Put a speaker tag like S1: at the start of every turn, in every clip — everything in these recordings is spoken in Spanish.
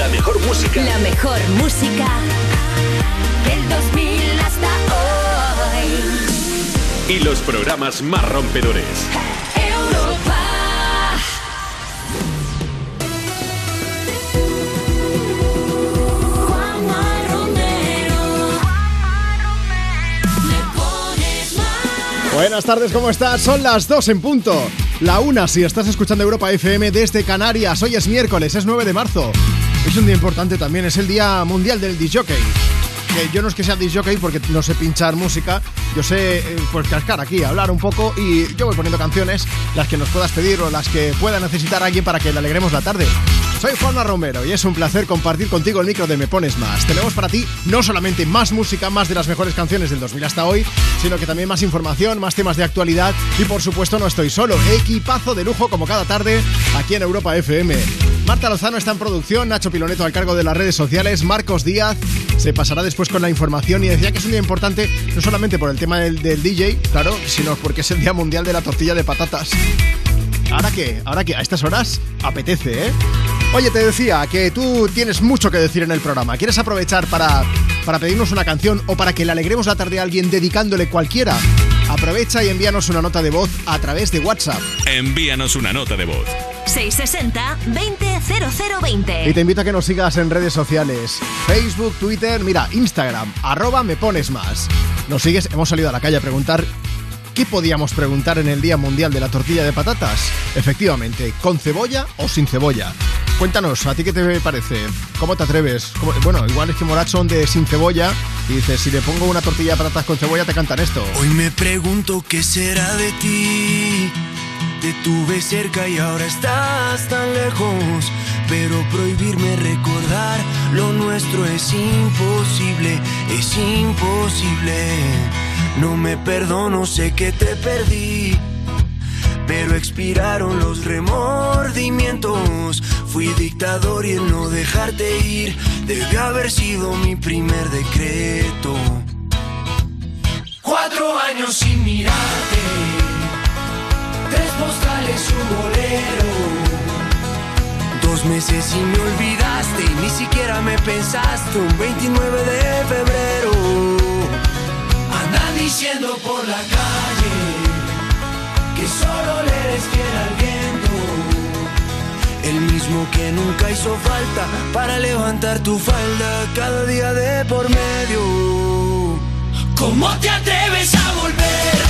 S1: La mejor música.
S2: La mejor música del 2000 hasta hoy.
S1: Y los programas más rompedores.
S2: Europa. Juanma Romero. Me pones.
S3: Buenas tardes, ¿cómo estás? Son las 2 en punto. La una si estás escuchando Europa FM desde Canarias. Hoy es miércoles, es 9 de marzo. Es un día importante también, es el Día Mundial del DJ. Que yo no es que sea DJ porque no sé pinchar música, yo sé eh, pues cascar aquí, hablar un poco y yo voy poniendo canciones, las que nos puedas pedir o las que pueda necesitar alguien para que le alegremos la tarde. Soy Juanma Romero y es un placer compartir contigo el micro de Me Pones Más. Tenemos para ti no solamente más música, más de las mejores canciones del 2000 hasta hoy, sino que también más información, más temas de actualidad y por supuesto no estoy solo, equipazo de lujo como cada tarde aquí en Europa FM. Marta Lozano está en producción, Nacho Piloneto al cargo de las redes sociales, Marcos Díaz se pasará después con la información y decía que es un día importante no solamente por el tema del, del DJ, claro, sino porque es el Día Mundial de la Tortilla de Patatas. ¿Ahora qué? ¿Ahora qué? A estas horas apetece, ¿eh? Oye, te decía que tú tienes mucho que decir en el programa. ¿Quieres aprovechar para, para pedirnos una canción o para que le alegremos la tarde a alguien dedicándole cualquiera? Aprovecha y envíanos una nota de voz a través de WhatsApp.
S1: Envíanos una nota de voz.
S2: 660 200020.
S3: Y te invito a que nos sigas en redes sociales. Facebook, Twitter, mira, Instagram, arroba me pones más. Nos sigues, hemos salido a la calle a preguntar ¿Qué podíamos preguntar en el Día Mundial de la Tortilla de Patatas? Efectivamente, ¿con cebolla o sin cebolla? Cuéntanos, ¿a ti qué te parece? ¿Cómo te atreves? ¿Cómo- Bueno, igual es que Morat son de sin cebolla y dices, si le pongo una tortilla de patatas con cebolla te cantan esto.
S4: Hoy me pregunto qué será de ti. Te tuve cerca y ahora estás tan lejos. Pero prohibirme recordar lo nuestro es imposible, es imposible. No me perdono, sé que te perdí. Pero expiraron los remordimientos. Fui dictador y el no dejarte ir debió haber sido mi primer decreto. Cuatro años sin mirarte, y un bolero. Dos meses y me olvidaste y ni siquiera me pensaste un 29 de febrero. Andan diciendo por la calle que solo le eres fiel al viento. El mismo que nunca hizo falta para levantar tu falda cada día de por medio. ¿Cómo te atreves a volver?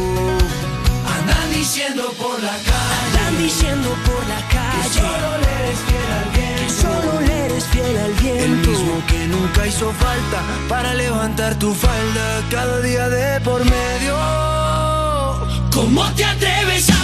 S4: Diciendo por la calle. Andan diciendo por la calle. Que solo le eres fiel al viento. Que solo le eres fiel al viento. El mismo que nunca hizo falta para levantar tu falda cada día de por medio. ¿Cómo te atreves a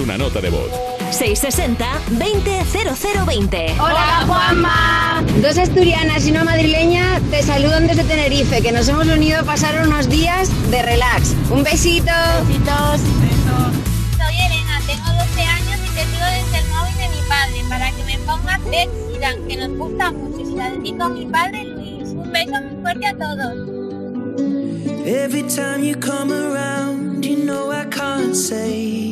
S5: una nota de voz.
S2: 660-200020.
S6: Hola Juanma. Dos asturianas y una madrileña te saludan desde Tenerife, que nos hemos unido a pasar unos días de relax. Un besito.
S7: Besitos. Soy Elena, tengo 12 años y te sigo desde el móvil de mi padre para que me pongas Ed Sheeran, que nos gusta mucho y la dedico a mi padre Luis. Un beso muy fuerte a todos.
S8: Every time you come around, you know I can't say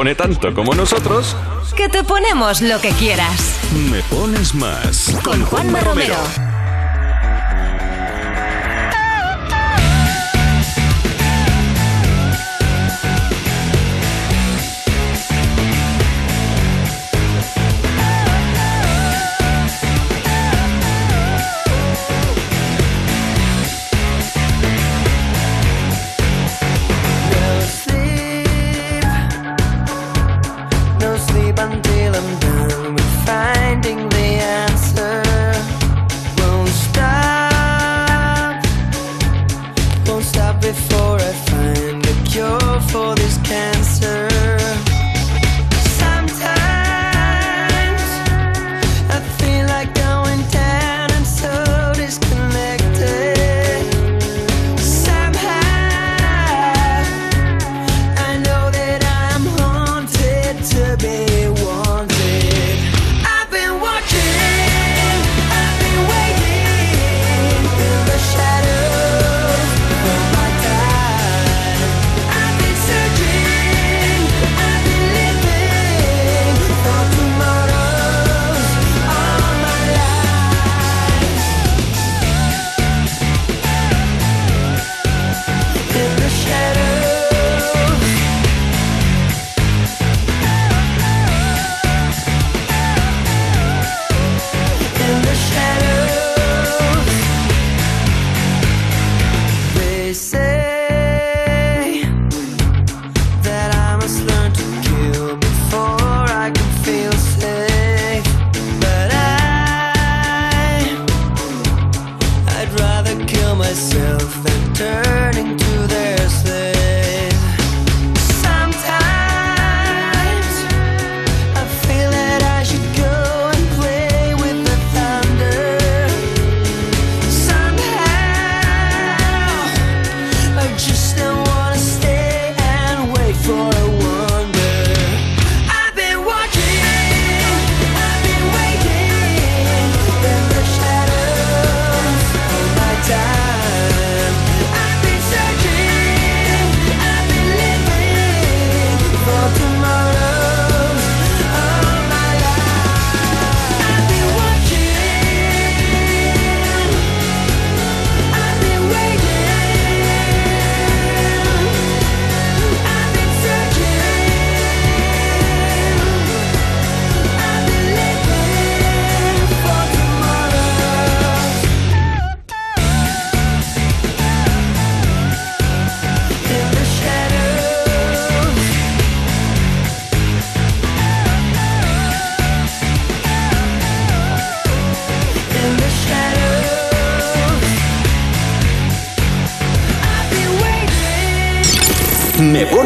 S5: pone tanto como nosotros,
S2: que te ponemos lo que quieras.
S5: Me pones más.
S2: Con, Juanma, Romero.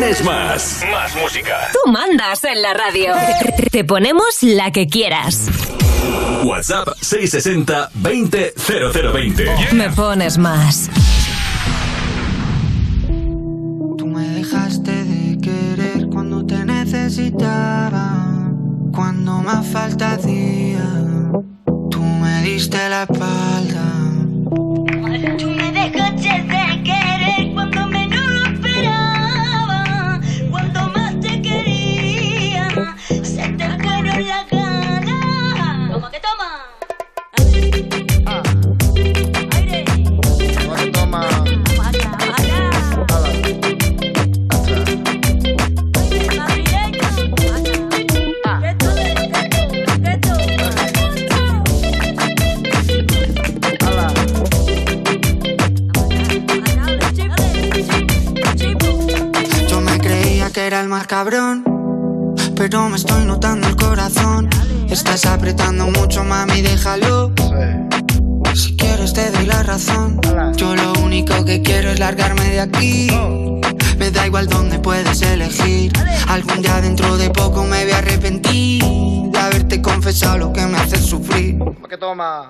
S1: Pones más. Más música.
S2: Tú mandas en la radio. Te ponemos la que quieras.
S1: WhatsApp 660 20 0020.
S2: Me pones más.
S9: Tú me dejaste de querer cuando te necesitaba, cuando más falta hacía.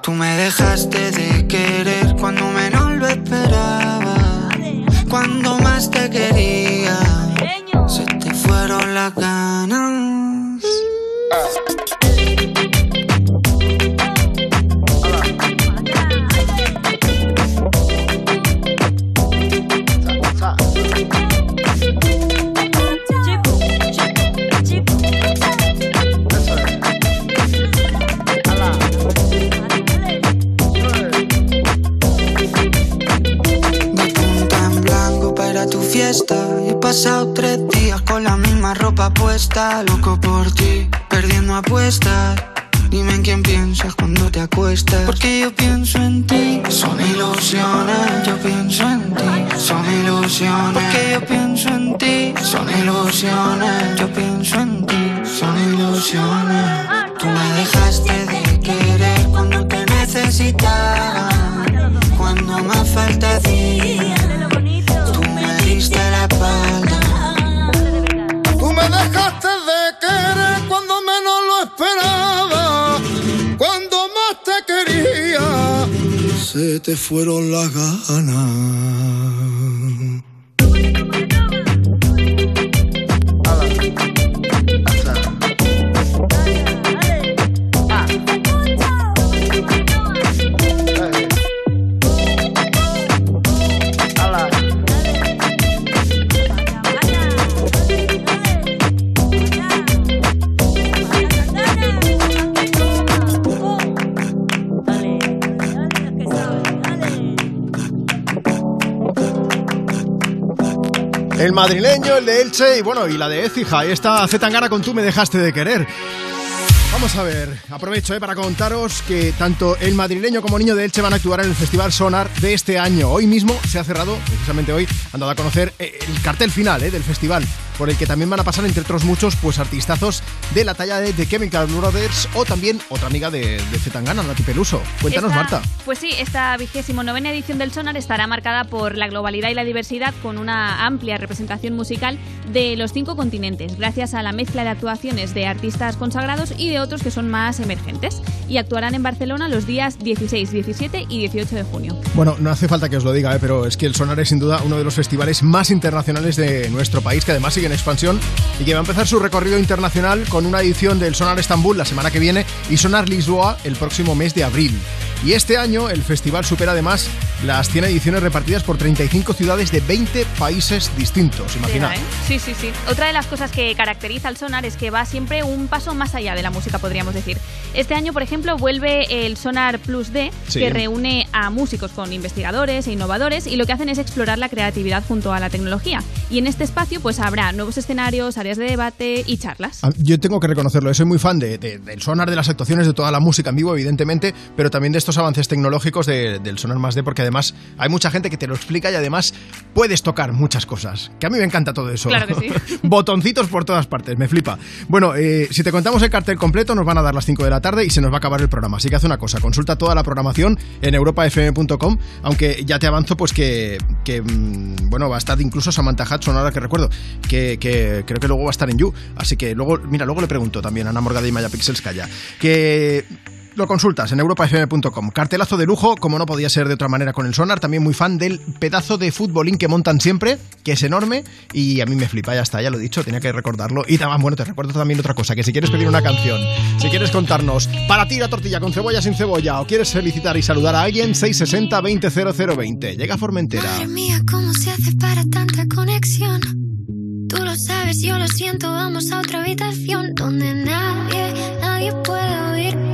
S9: Tú me
S10: dejaste de fueron
S3: Elche y bueno, y la de Écija. Ahí está Zetangana con Tú me dejaste de querer. Vamos a ver, aprovecho eh, para contaros que tanto el madrileño como Niño de Elche van a actuar en el Festival Sonar de este año. Hoy mismo se ha cerrado, precisamente hoy, han dado a conocer eh, el cartel final eh, del festival, por el que también van a pasar, entre otros muchos, pues artistazos de la talla de The Chemical Brothers o también otra amiga de, de Zetangana, Nati Peluso. Cuéntanos,
S11: Esta-
S3: Marta.
S11: Pues sí, esta vigésimo novena edición del Sonar estará marcada por la globalidad y la diversidad con una amplia representación musical de los cinco continentes, gracias a la mezcla de actuaciones de artistas consagrados y de otros que son más emergentes. Y actuarán en Barcelona los días 16, 17 y 18 de junio.
S3: Bueno, no hace falta que os lo diga, ¿eh? pero es que el Sonar es sin duda uno de los festivales más internacionales de nuestro país, que además sigue en expansión y que va a empezar su recorrido internacional con una edición del Sonar Estambul la semana que viene y Sonar Lisboa el próximo mes de abril. Y este año el festival supera además las 100 ediciones repartidas por 35 ciudades de 20 países distintos, imaginad.
S11: Tela, ¿eh? Sí, sí, sí. Otra de las cosas que caracteriza al Sonar es que va siempre un paso más allá de la música, podríamos decir. Este año, por ejemplo, vuelve el Sonar Plus D,
S3: Sí.
S11: que reúne a músicos con investigadores e innovadores y lo que hacen es explorar la creatividad junto a la tecnología. Y en este espacio pues habrá nuevos escenarios, áreas de debate y charlas.
S3: Ah, Yo tengo que reconocerlo, soy muy fan de- de- del sonar, de las actuaciones, de toda la música en vivo, evidentemente, pero también de estos avances tecnológicos de- del sonar más D, porque además hay mucha gente que te lo explica y además puedes tocar muchas cosas. Que a mí me encanta todo eso.
S12: Claro que sí.
S3: Botoncitos por todas partes, me flipa. Bueno, eh, si te contamos el cartel completo, nos van a dar las 5 de la tarde y se nos va a acabar el programa. Así que haz una cosa, consulta toda la programación en europafm.com, aunque ya te avanzo pues que, mm, bueno, va a estar incluso Samantha Hudson, ahora que recuerdo, que, creo que luego va a estar en You. Así que luego, mira, luego le pregunto también a Ana Morgade y Maya Pixelskaya, que lo consultas en europafm.com. Cartelazo de lujo, como no podía ser de otra manera con el sonar. También muy fan del pedazo de futbolín que montan siempre, que es enorme y a mí me flipa, ya está, ya lo he dicho, tenía que recordarlo. Y también, bueno, te recuerdo también otra cosa, que si quieres pedir una canción, si quieres contarnos para ti la tortilla con cebolla sin cebolla o quieres felicitar y saludar a alguien, 660 200020. Llega Formentera.
S9: Madre mía, ¿cómo se hace para tanta conexión? Tú lo sabes, yo lo siento, vamos a otra habitación donde nadie, nadie puede oírnos.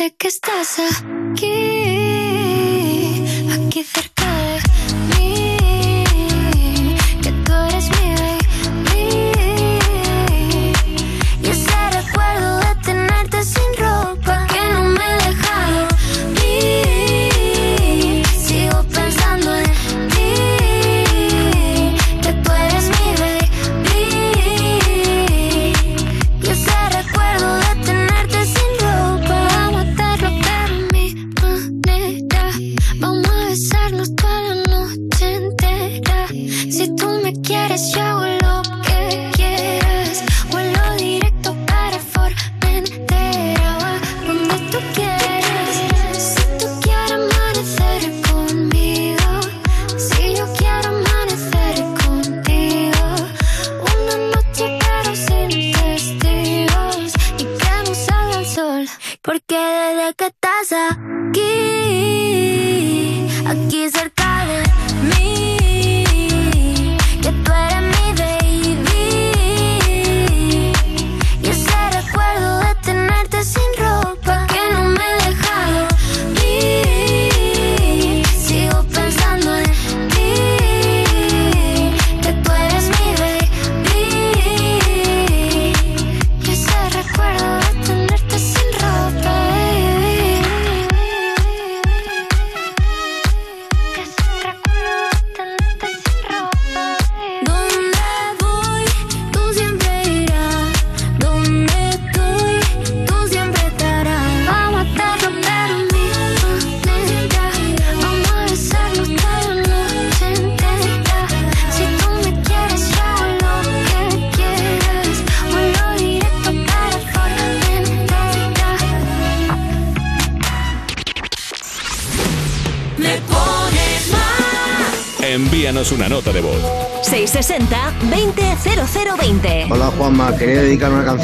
S9: sé que estás aquí,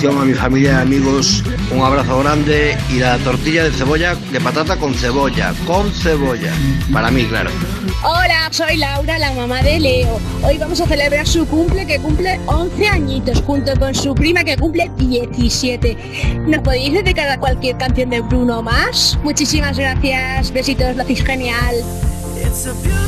S13: canción a mi familia y amigos. Un abrazo grande y la tortilla de cebolla, de patata con cebolla, con cebolla. Para mí, claro.
S14: Hola, soy Laura, la mamá de Leo. Hoy vamos a celebrar su cumple que cumple 11 añitos junto con su prima que cumple 17. ¿Nos podéis dedicar a cualquier canción de Bruno más? Muchísimas gracias, besitos, lo hacéis genial.
S8: It's a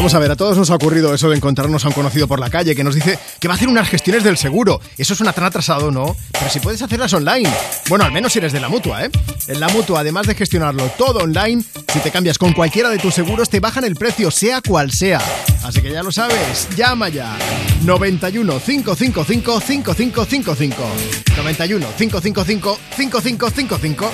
S3: Vamos a ver, a todos nos ha ocurrido eso de encontrarnos a un conocido por la calle que nos dice que va a hacer unas gestiones del seguro. Eso suena tan atrasado, ¿no? Pero si puedes hacerlas online. Bueno, al menos si eres de la mutua, ¿eh? En la mutua, además de gestionarlo todo online, si te cambias con cualquiera de tus seguros, te bajan el precio, sea cual sea. Así que ya lo sabes, llama ya. 91 555 5555. 91 555 5555.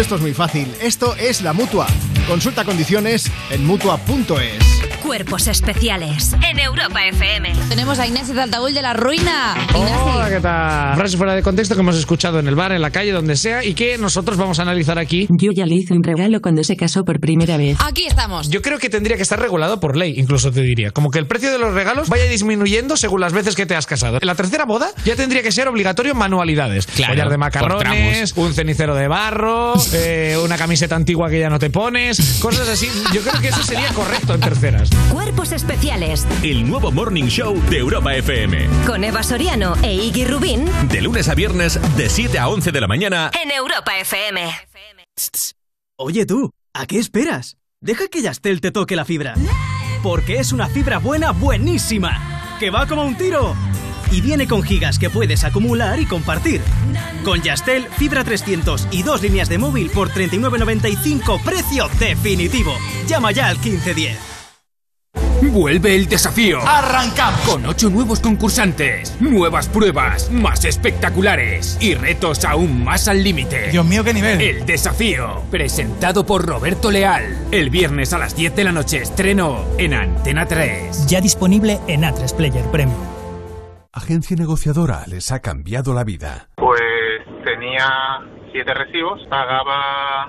S3: Esto es muy fácil. Esto es la mutua. Consulta condiciones en mutua.es.
S2: Cuerpos especiales en Europa FM.
S15: Tenemos a Inés de Altaúl de la Ruina.
S16: Hola, ¿qué tal? Frases fuera de contexto que hemos escuchado en el bar, en la calle, donde sea, y que nosotros vamos a analizar aquí.
S17: Yo ya le hice un regalo cuando se casó por primera vez.
S15: Aquí estamos.
S16: Yo creo que tendría que estar regulado por ley, incluso te diría. Como que el precio de los regalos vaya disminuyendo según las veces que te has casado. En la tercera boda ya tendría que ser obligatorio manualidades.
S18: Claro,
S16: Collar de macarrones, un cenicero de barro, eh, una camiseta antigua que ya no te pones, cosas así. Yo creo que eso sería correcto en terceras.
S2: Cuerpos especiales
S5: El nuevo Morning Show de Europa FM.
S2: con Eva Soriano e Iggy Rubín
S5: De lunes a viernes, de 7 a 11 de la mañana.
S2: en Europa FM.
S19: Oye tú, ¿a qué esperas? Deja que Yastel te toque la fibra. Porque es una fibra buena, buenísima. Que va como un tiro. Y viene con gigas que puedes acumular y compartir. Con Yastel, fibra 300 y dos líneas de móvil por 39.95, precio definitivo. Llama ya al 1510.
S18: Vuelve el desafío.
S19: ¡Arrancamos!
S18: Con ocho nuevos concursantes, nuevas pruebas, más espectaculares y retos aún más al límite.
S20: Dios mío, qué nivel.
S18: El desafío, presentado por Roberto Leal. El viernes a las 10 de la noche estreno en Antena 3.
S20: Ya disponible en A3 Player Premium.
S21: Agencia negociadora les ha cambiado la vida.
S22: Pues tenía siete recibos, pagaba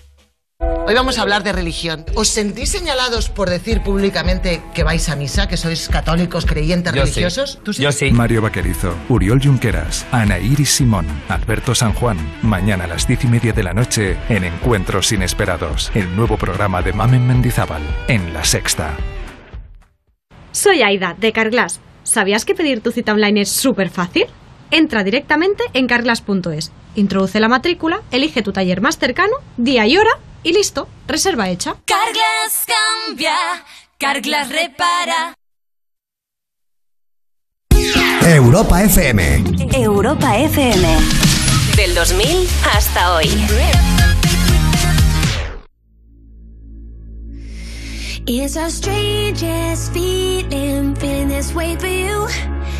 S23: Hoy vamos a hablar de religión. ¿Os sentís señalados por decir públicamente que vais a misa, que sois católicos, creyentes,
S24: Yo sí.
S23: religiosos? ¿Tú sí?
S24: Yo sí.
S25: Mario Vaquerizo, Uriol Junqueras, Ana Iris Simón, Alberto San Juan. Mañana a las diez y media de la noche en Encuentros Inesperados, el nuevo programa de Mamen Mendizábal en La Sexta.
S26: Soy Aida, de Carglass. ¿Sabías que pedir tu cita online es súper fácil? Entra directamente en carglass.es, introduce la matrícula, elige tu taller más cercano, día y hora y listo, reserva hecha.
S2: Carglass cambia, Carglass repara.
S13: Europa FM.
S2: Europa FM. Del 2000 hasta hoy.
S27: It's our strangest feeling, feeling this way for you.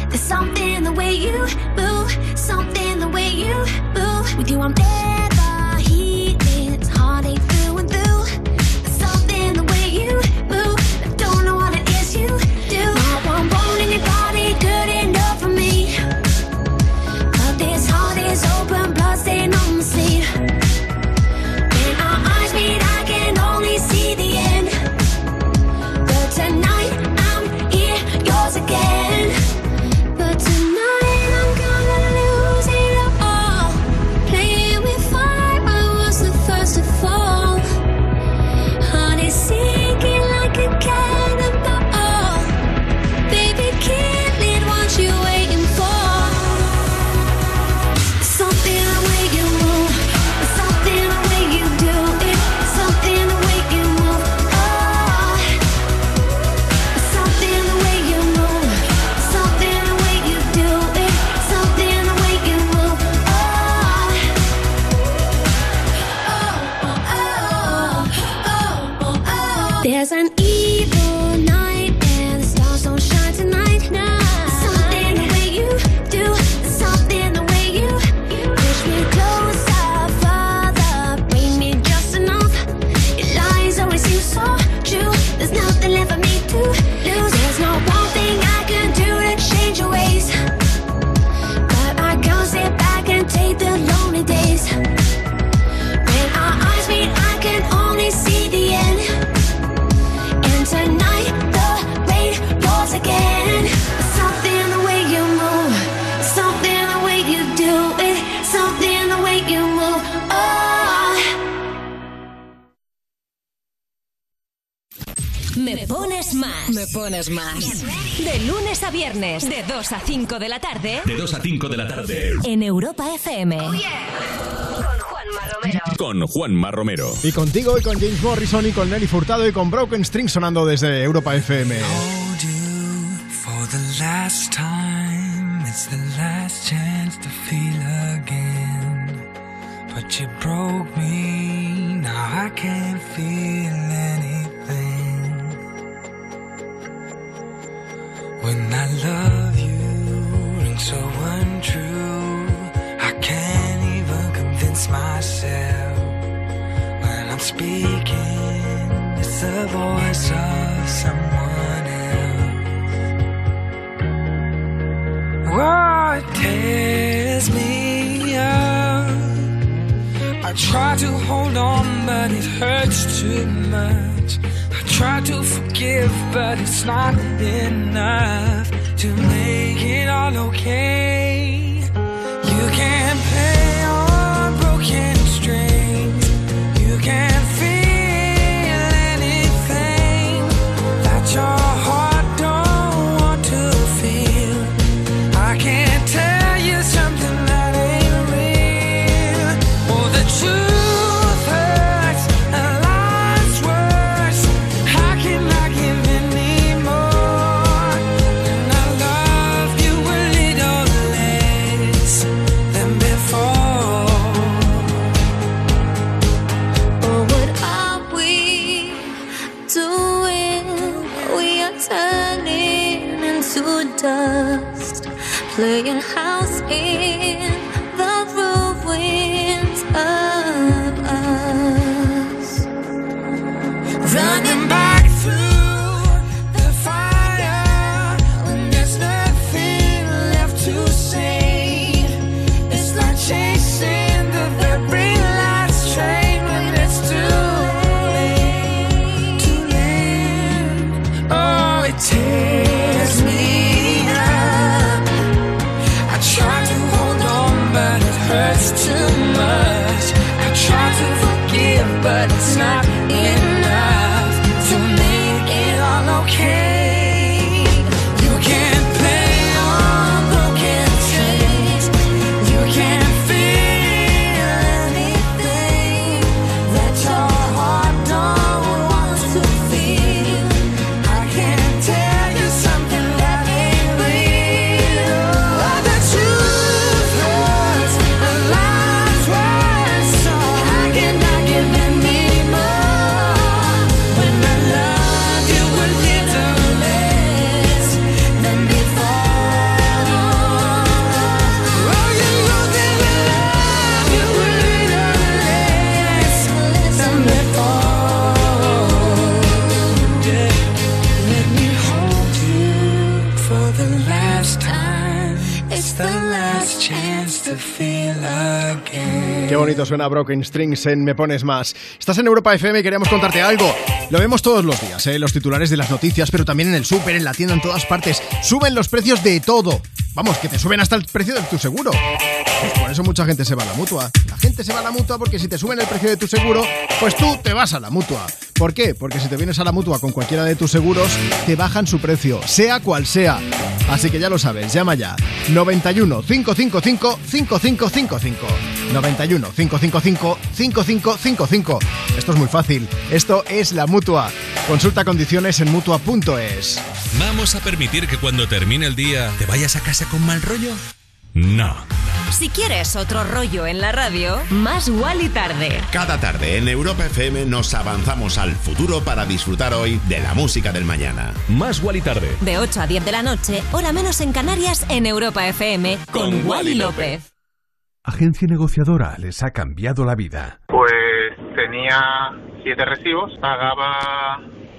S27: There's something the way you move, something the way you move. With you, I'm
S2: better. pones más. De lunes a viernes, de 2 a 5 de la tarde.
S1: De 2 a 5 de la tarde.
S2: En Europa FM. Oh yeah.
S1: Con Juanma Romero. Con Juanma Romero.
S3: Y contigo, y con James Morrison, y con Nelly Furtado, y con Broken String sonando desde Europa FM.
S28: For the last time, it's the last chance to feel again. But you broke me, now I can't feel And I love you, and so untrue. I can't even convince myself when I'm speaking. It's the voice of someone else. Oh, it tears me up. I try to hold on, but it hurts too much try to forgive, but it's not enough to make it all okay. You can't
S3: pay. Bonito suena Broken Strings en Me Pones Más. Estás en Europa FM y queríamos contarte algo. Lo vemos todos los días, ¿eh? los titulares de las noticias, pero también en el súper, en la tienda, en todas partes. Suben los precios de todo. Vamos, que te suben hasta el precio de tu seguro. Pues por eso mucha gente se va a la mutua. La gente se va a la mutua porque si te suben el precio de tu seguro, pues tú te vas a la mutua. ¿Por qué? Porque si te vienes a la mutua con cualquiera de tus seguros, te bajan su precio, sea cual sea. Así que ya lo sabes, llama ya. 91 555 5555. 91 555 5555. Esto es muy fácil. Esto es la mutua. Consulta condiciones en mutua.es.
S1: ¿Vamos a permitir que cuando termine el día te vayas a casa con mal rollo? No.
S2: Si quieres otro rollo en la radio, más y tarde.
S29: Cada tarde en Europa FM nos avanzamos al futuro para disfrutar hoy de la música del mañana.
S1: Más y tarde.
S2: De 8 a 10 de la noche, hora menos en Canarias, en Europa FM, con, Wally López.
S21: Agencia negociadora les ha cambiado la vida.
S22: Pues tenía siete recibos, pagaba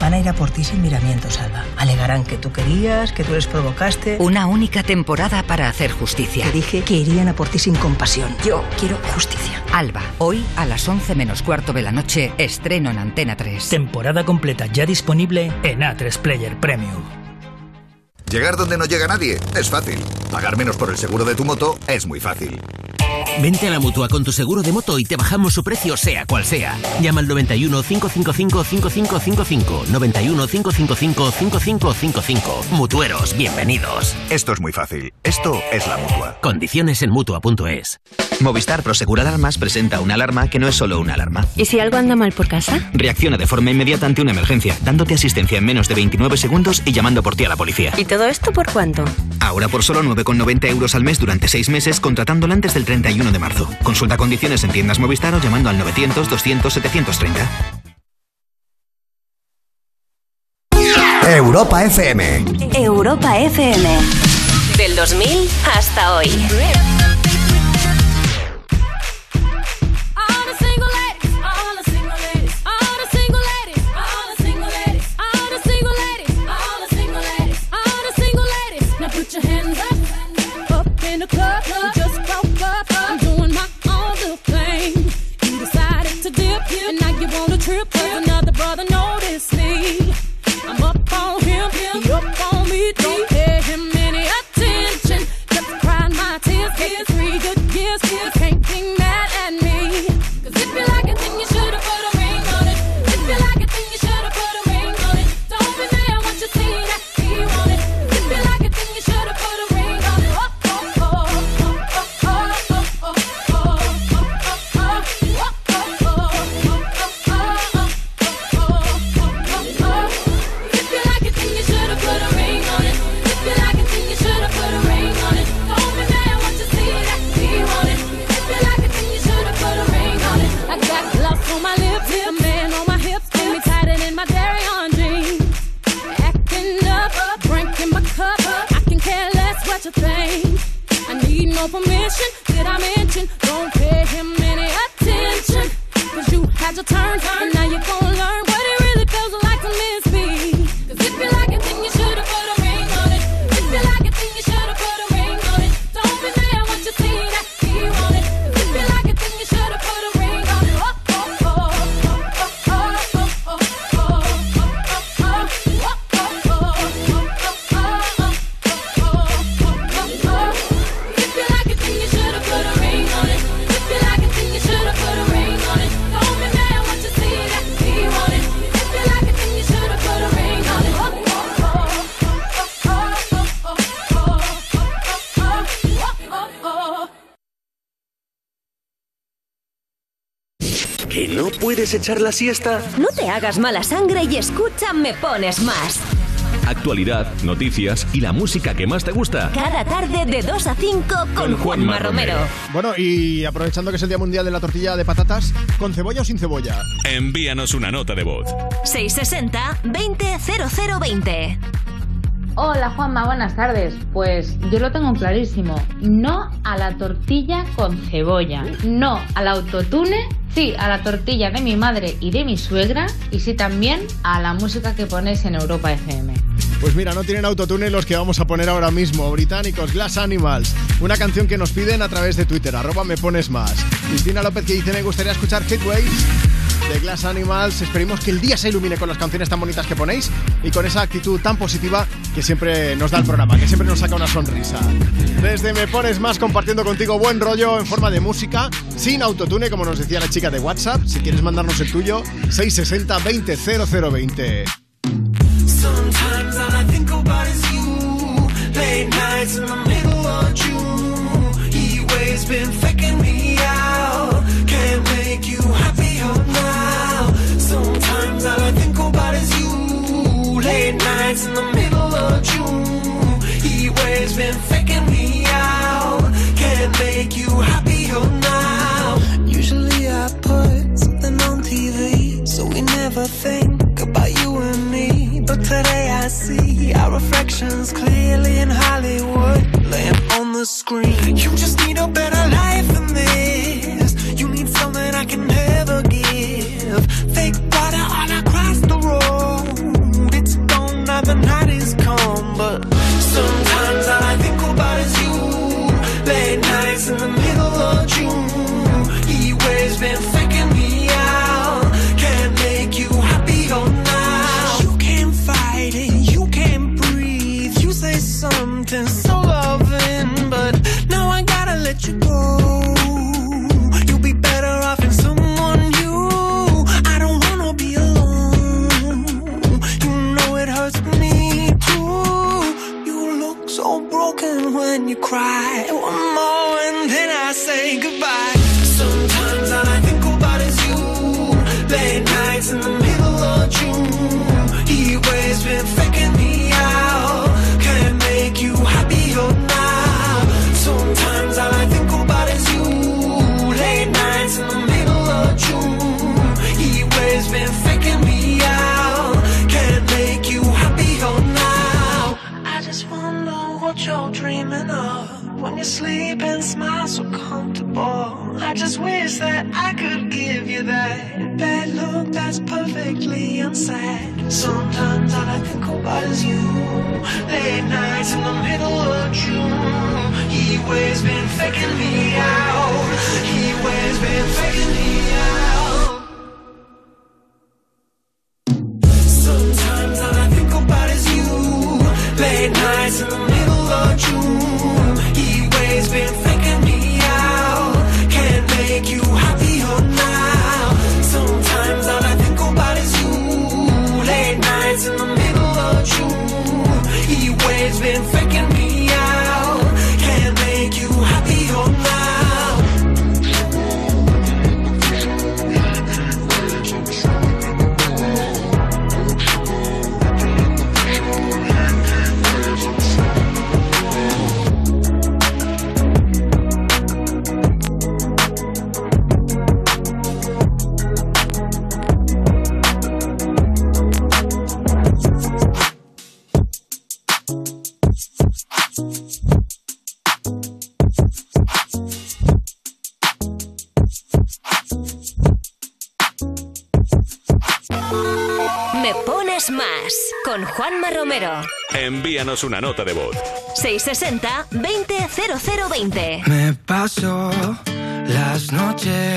S30: Van a ir a por ti sin miramientos, Alba. Alegarán que tú querías, que tú les provocaste.
S31: Una única temporada para hacer justicia.
S30: Te dije que irían a por ti sin compasión. Yo quiero justicia.
S31: Alba, hoy a las 11 menos cuarto de la noche, estreno en Antena 3.
S19: Temporada completa ya disponible en A3 Player Premium.
S32: Llegar donde no llega nadie es fácil. Pagar menos por el seguro de tu moto es muy fácil.
S33: Vente a la mutua con tu seguro de moto y te bajamos su precio, sea cual sea. Llama al 91 555 5555. 91 555 5555. Mutueros, bienvenidos.
S32: Esto es muy fácil. Esto es la mutua.
S33: Condiciones en mutua.es.
S34: Movistar Prosegur Alarmas presenta una alarma que no es solo una alarma.
S18: ¿Y si algo anda mal por casa?
S34: Reacciona de forma inmediata ante una emergencia, dándote asistencia en menos de 29 segundos y llamando por ti a la policía.
S18: ¿Y todo esto por cuánto?
S34: Ahora por solo 9,90 euros al mes durante 6 meses, contratándola antes del 31 de marzo. Consulta condiciones en tiendas Movistar o llamando al 900-200-730.
S35: Europa FM.
S2: Europa FM. Del 2000 hasta hoy.
S36: Put your hands up. You want a trip 'cause another brother noticed me. I'm up on him, he up on me. Don't no permission. Did I mention? Don't pay him any attention. Cause you had your turn, and now you're gonna
S29: puedes echar la siesta?
S2: No te hagas mala sangre y escucha Me Pones Más.
S1: actualidad, noticias y la música que más te gusta.
S2: Cada tarde de 2 a 5 con Juanma Romero.
S3: Bueno, y aprovechando que es el Día Mundial de la Tortilla de Patatas, ¿con cebolla o sin cebolla?
S37: Envíanos una nota de voz.
S2: 660 200020.
S38: Hola Juanma, buenas tardes. Pues yo lo tengo clarísimo. No a la tortilla con cebolla. No al autotune. Sí, a la tortilla de mi madre y de mi suegra. Y sí también a la música que pones en Europa FM.
S3: Pues mira, no tienen autotune los que vamos a poner ahora mismo, británicos, Glass Animals. Una canción que nos piden a través de Twitter, arroba me pones más. Cristina López que dice, me gustaría escuchar Heatwaves de Glass Animals. Esperemos que el día se ilumine con las canciones tan bonitas que ponéis y con esa actitud tan positiva que siempre nos da el programa, que siempre nos saca una sonrisa. Desde Me Pones Más compartiendo contigo buen rollo en forma de música, sin autotune, como nos decía la chica de WhatsApp. Si quieres mandarnos el tuyo, 660 20 0020.
S8: Sometimes all I
S37: Envíanos una nota de voz.
S2: 660 200020.
S8: Me paso las
S39: noches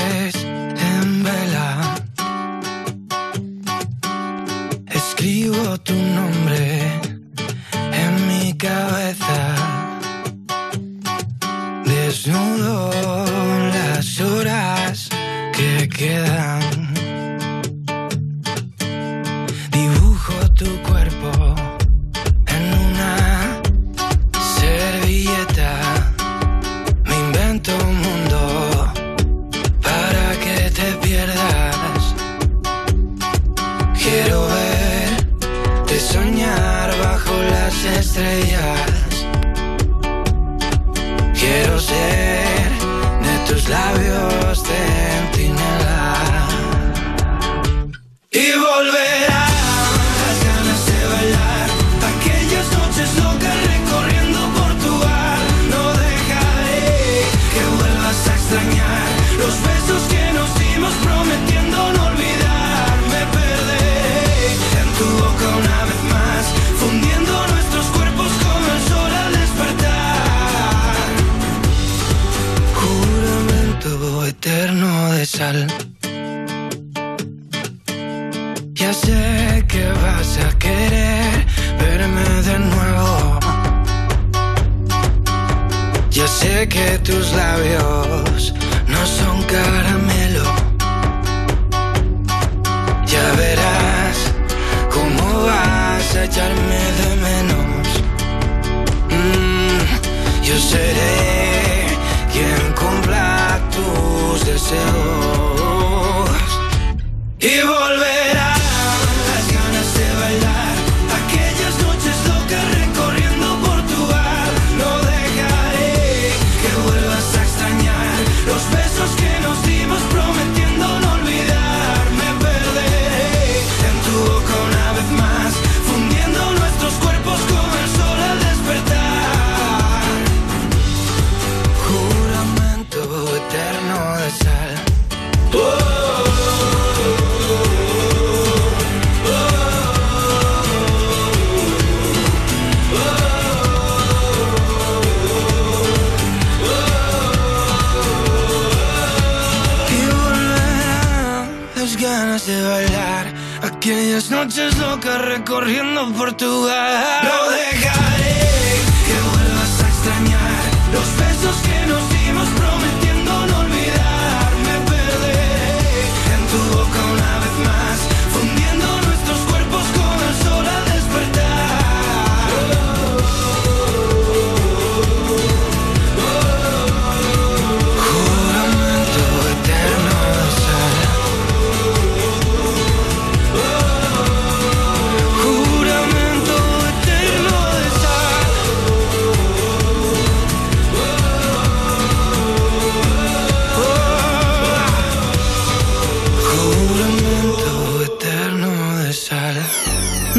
S39: noches locas recorriendo Portugal. No dejaré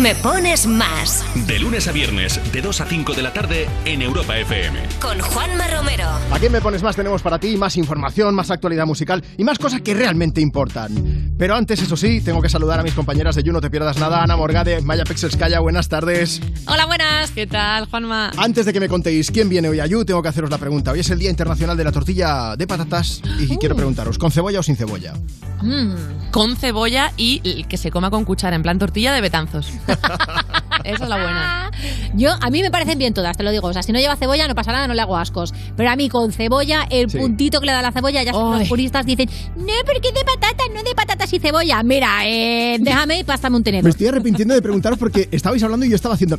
S39: Me
S2: pones más
S1: De lunes a viernes, de 2 a 5 de la tarde, en Europa FM.
S2: con Juanma Romero.
S3: Aquí en Me Pones Más tenemos para ti más información, más actualidad musical y más cosas que realmente importan. Pero antes, eso sí, tengo que saludar a mis compañeras de You No Te Pierdas Nada, Ana Morgade, Maya Pixelskaya, buenas tardes.
S40: Hola, buenas. ¿Qué tal, Juanma?
S3: Antes de que me contéis quién viene hoy a You, tengo que haceros la pregunta. Hoy es el Día Internacional de la Tortilla de Patatas y quiero preguntaros, ¿con cebolla o sin cebolla?
S40: Mm, con cebolla y que se coma con cuchara, en plan tortilla de betanzos. Esa es la buena.
S41: Yo, a mí me parecen bien todas, te lo digo. O sea, si no lleva cebolla no pasa nada, no le hago ascos. Pero a mí con cebolla, el
S3: Sí.
S41: puntito que le da la cebolla, ya son los puristas dicen, no, porque de patatas, no de patatas y cebolla. Mira, eh, déjame y pásame un
S3: Me
S41: tenedor.
S3: estoy arrepintiendo de preguntaros porque estabais hablando y yo estaba haciendo...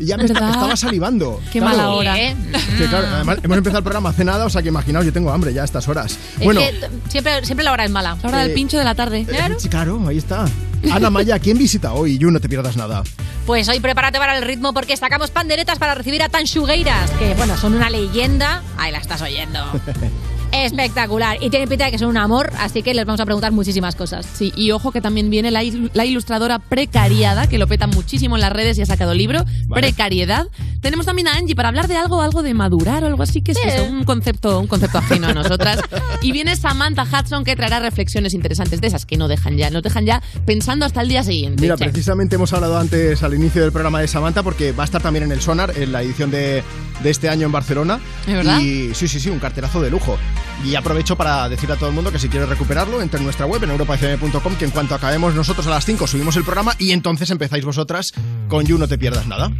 S3: y Ya me est-
S41: ¿Verdad?
S3: estaba salivando.
S41: Qué
S3: Claro.
S41: mala hora. ¿eh?
S3: Que claro, además, hemos empezado el programa hace nada, o sea que imaginaos, yo tengo hambre ya a estas horas.
S41: Es
S3: Bueno,
S41: que siempre, siempre la hora es mala.
S40: La hora del
S3: Eh,
S40: pincho de la tarde.
S3: eh, sí, claro, ahí está. Ana Maya, ¿quién visita hoy? You, no te pierdas nada.
S41: Pues hoy prepárate para el ritmo porque sacamos panderetas para recibir a Tanchugueiras, que bueno, son una leyenda. Ahí la estás oyendo. Espectacular. Y tiene pinta de que son un amor, así que les vamos a preguntar muchísimas cosas.
S40: Sí, y ojo que también viene la, il- la ilustradora Precariada, que lo peta muchísimo en las redes y ha sacado libro.
S3: Vale.
S40: Precariedad. Tenemos también a Angie para hablar de algo, algo de madurar o algo así, que es eso, un concepto, un concepto ajeno a nosotras. y viene Samantha Hudson que traerá reflexiones interesantes de esas que no dejan ya, nos dejan ya pensando hasta el día siguiente.
S3: Mira, precisamente hemos hablado antes al inicio del programa de Samantha porque va a estar también en el Sonar en la edición de, de este año en Barcelona.
S40: ¿Es verdad?
S3: Y sí, sí, sí, un carterazo de lujo. Y aprovecho para decirle a todo el mundo que si quieres recuperarlo, entre en nuestra web en europafm.com que en cuanto acabemos nosotros a las 5 subimos el programa y entonces empezáis vosotras con You No Te Pierdas Nada.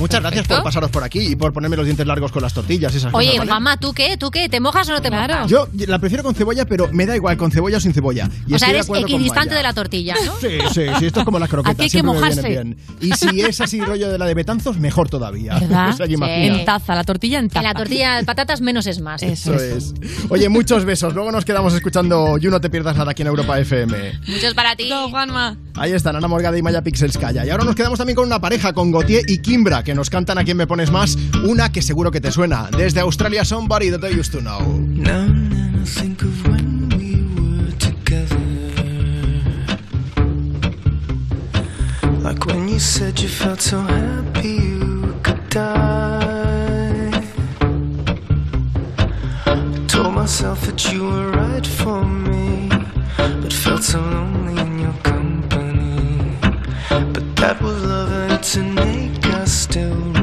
S3: Muchas gracias
S41: perfecto.
S3: por pasaros por aquí y por ponerme los dientes largos con las tortillas y esas
S41: Oye,
S3: cosas. ¿vale?
S41: mamá, ¿tú qué? ¿Tú qué? ¿Te mojas o no te mojas?
S3: Yo la prefiero con cebolla, pero me da igual con cebolla o sin cebolla. Y
S41: o sea, eres equidistante de la tortilla, ¿no?
S3: Sí, sí, sí, esto es como las croquetas.
S40: Aquí hay que mojarse.
S3: bien. Y si es así rollo de la de Betanzos, mejor todavía.
S40: ¿Verdad?
S3: O sea, imagina.
S40: En taza, la tortilla en taza.
S41: En la tortilla de patatas menos es más.
S3: Eso es. Oye, muchos besos. Luego nos quedamos escuchando You No Te Pierdas Nada aquí en Europa FM.
S41: Muchos para ti.
S40: Juanma.
S3: Ahí están Ana Morgade y Maya Pixelskaya. Y ahora nos quedamos también con una pareja, con Gautier y Kimbra, que nos cantan a quien me pones más. Una que seguro que te suena. Desde Australia, Somebody That I Used to Know.
S39: I think of when we were together. Like when you said you felt so happy you could die. Told myself that you were right for me, but felt so lonely in your company. But that was love, and to make us still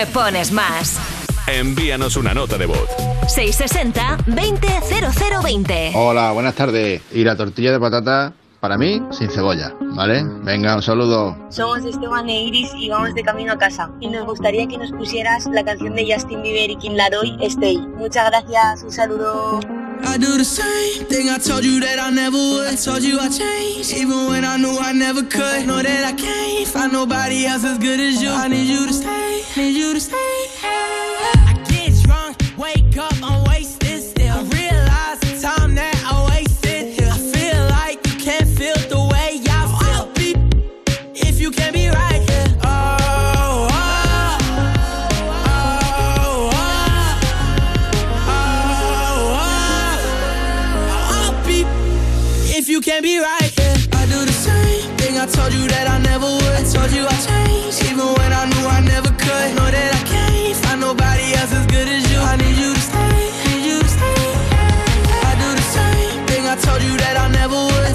S28: me
S2: pones más.
S1: Envíanos una nota de voz.
S2: 660-200020.
S42: Hola, buenas tardes. Y la tortilla de patata, para mí, sin cebolla, ¿vale? Venga, un saludo.
S43: Somos Esteban e Iris y vamos de camino a casa. Y nos gustaría que nos pusieras la canción de Justin Bieber y quien la Stay. Muchas gracias, un saludo.
S28: need you to stay.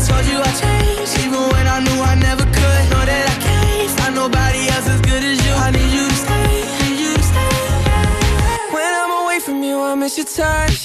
S28: told you I changed. Even when I knew I never could. Know that I can't find nobody else as good as you. I need you to stay, need you to stay. When I'm away from you, I miss your touch.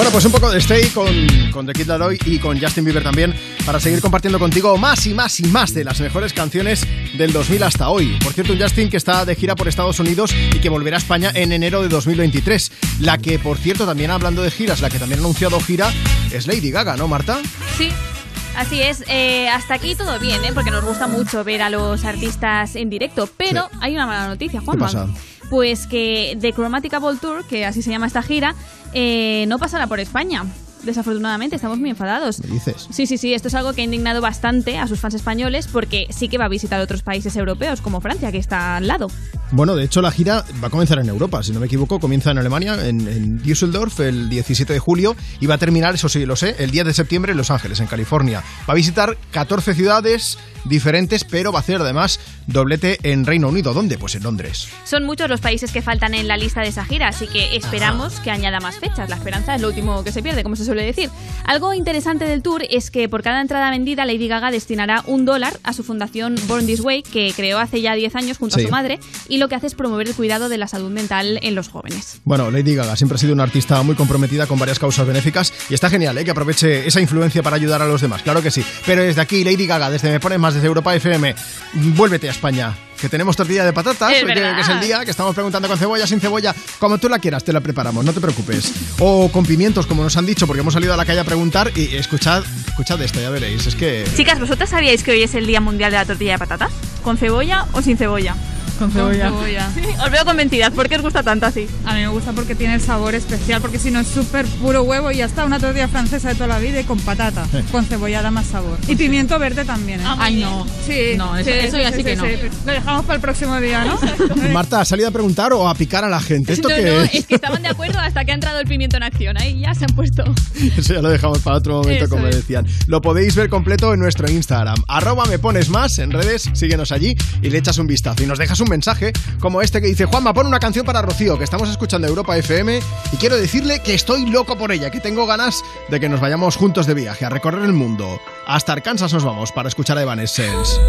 S3: Bueno, pues un poco de Stay con, con The Kid Laroi y con Justin Bieber también para seguir compartiendo contigo más y más y más de las mejores canciones del 2000 hasta hoy. Por cierto, un Justin que está de gira por Estados Unidos y que volverá a España en enero de 2023. La que, por cierto, también hablando de giras, la que también ha anunciado gira es Lady Gaga, ¿no, Marta?
S11: Sí. Así es, eh, hasta aquí todo bien, ¿eh? porque nos gusta mucho ver a los artistas en directo, pero hay una mala noticia, Juanma.
S3: ¿Qué pasa?
S11: Pues que The Chromaticable Tour, que así se llama esta gira, eh, no pasará por España. Desafortunadamente, estamos muy enfadados.
S3: ¿Me dices?
S11: Sí, sí, sí, esto es algo que ha indignado bastante a sus fans españoles porque sí que va a visitar otros países europeos, como Francia, que está al lado.
S3: Bueno, de hecho la gira va a comenzar en Europa, si no me equivoco, comienza en Alemania, en, en Düsseldorf el 17 de julio y va a terminar, eso sí, lo sé, el 10 de septiembre en Los Ángeles, en California. Va a visitar 14 ciudades diferentes, pero va a hacer además doblete en Reino Unido. ¿Dónde? Pues en Londres.
S11: Son muchos los países que faltan en la lista de esa gira, así que esperamos que añada más fechas. La esperanza es lo último que se pierde, como se suele decir. Algo interesante del tour es que por cada entrada vendida, Lady Gaga destinará un dólar a su fundación Born This Way, que creó hace ya 10 años junto
S3: Sí.
S11: a su madre, y lo que hace es promover el cuidado de la salud mental en los jóvenes.
S3: Bueno, Lady Gaga siempre ha sido una artista muy comprometida con varias causas benéficas y está genial ¿eh? que aproveche esa influencia para ayudar a los demás, claro que sí. Pero desde aquí, Lady Gaga, desde Me Pones Más, desde Europa FM, vuélvete a España. Que tenemos tortilla de patatas,
S11: Es
S3: que es el día que estamos preguntando con cebolla, sin cebolla, como tú la quieras, te la preparamos, no te preocupes. O con pimientos, como nos han dicho, porque hemos salido a la calle a preguntar y escuchad, escuchad esto, ya veréis, es que...
S11: Chicas, ¿vosotras sabíais que hoy es el Día Mundial de la Tortilla de Patatas? ¿Con cebolla o sin cebolla?
S44: Con cebolla.
S11: Os veo convencidas. ¿Por qué os gusta tanto así?
S44: A mí me gusta porque tiene el sabor especial, porque si no es súper puro huevo y ya está, una tortilla francesa de toda la vida y con patata. Con cebolla da más sabor. Y pimiento verde también, ¿eh?
S45: Ah, Ay, no.
S44: Sí.
S45: No, eso- eso ya sí que no.
S44: Lo dejamos para el próximo día, ¿no?
S3: Marta, ¿has salido a preguntar o a picar a la gente? ¿Esto
S11: no,
S3: qué
S11: no,
S3: es?
S11: es que estaban de acuerdo hasta que ha entrado el pimiento en acción. Ahí ya se han puesto.
S3: Eso ya lo dejamos para otro momento,
S11: Eso
S3: como
S11: es.
S3: decían. Lo podéis ver completo en nuestro Instagram. Arroba me pones más en redes, síguenos allí y le echas un vistazo. Y nos dejas un mensaje como este que dice, Juanma, pon una canción para Rocío, que estamos escuchando Europa FM y quiero decirle que estoy loco por ella, que tengo ganas de que nos vayamos juntos de viaje, a recorrer el mundo. Hasta Arkansas nos vamos para escuchar a Evanescence.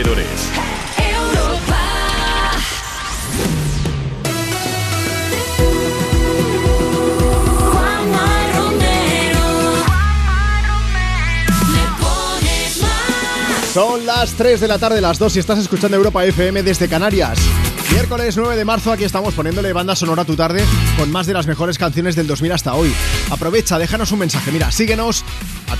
S1: Más rompedores.
S2: Europa. Juanma Romero. Me pones más.
S3: Son las 3 de la tarde, las 2 y estás escuchando Europa FM desde Canarias. Miércoles 9 de marzo, aquí estamos poniéndole banda sonora a tu tarde con más de las mejores canciones del 2000 hasta hoy. Aprovecha, déjanos un mensaje. Mira, síguenos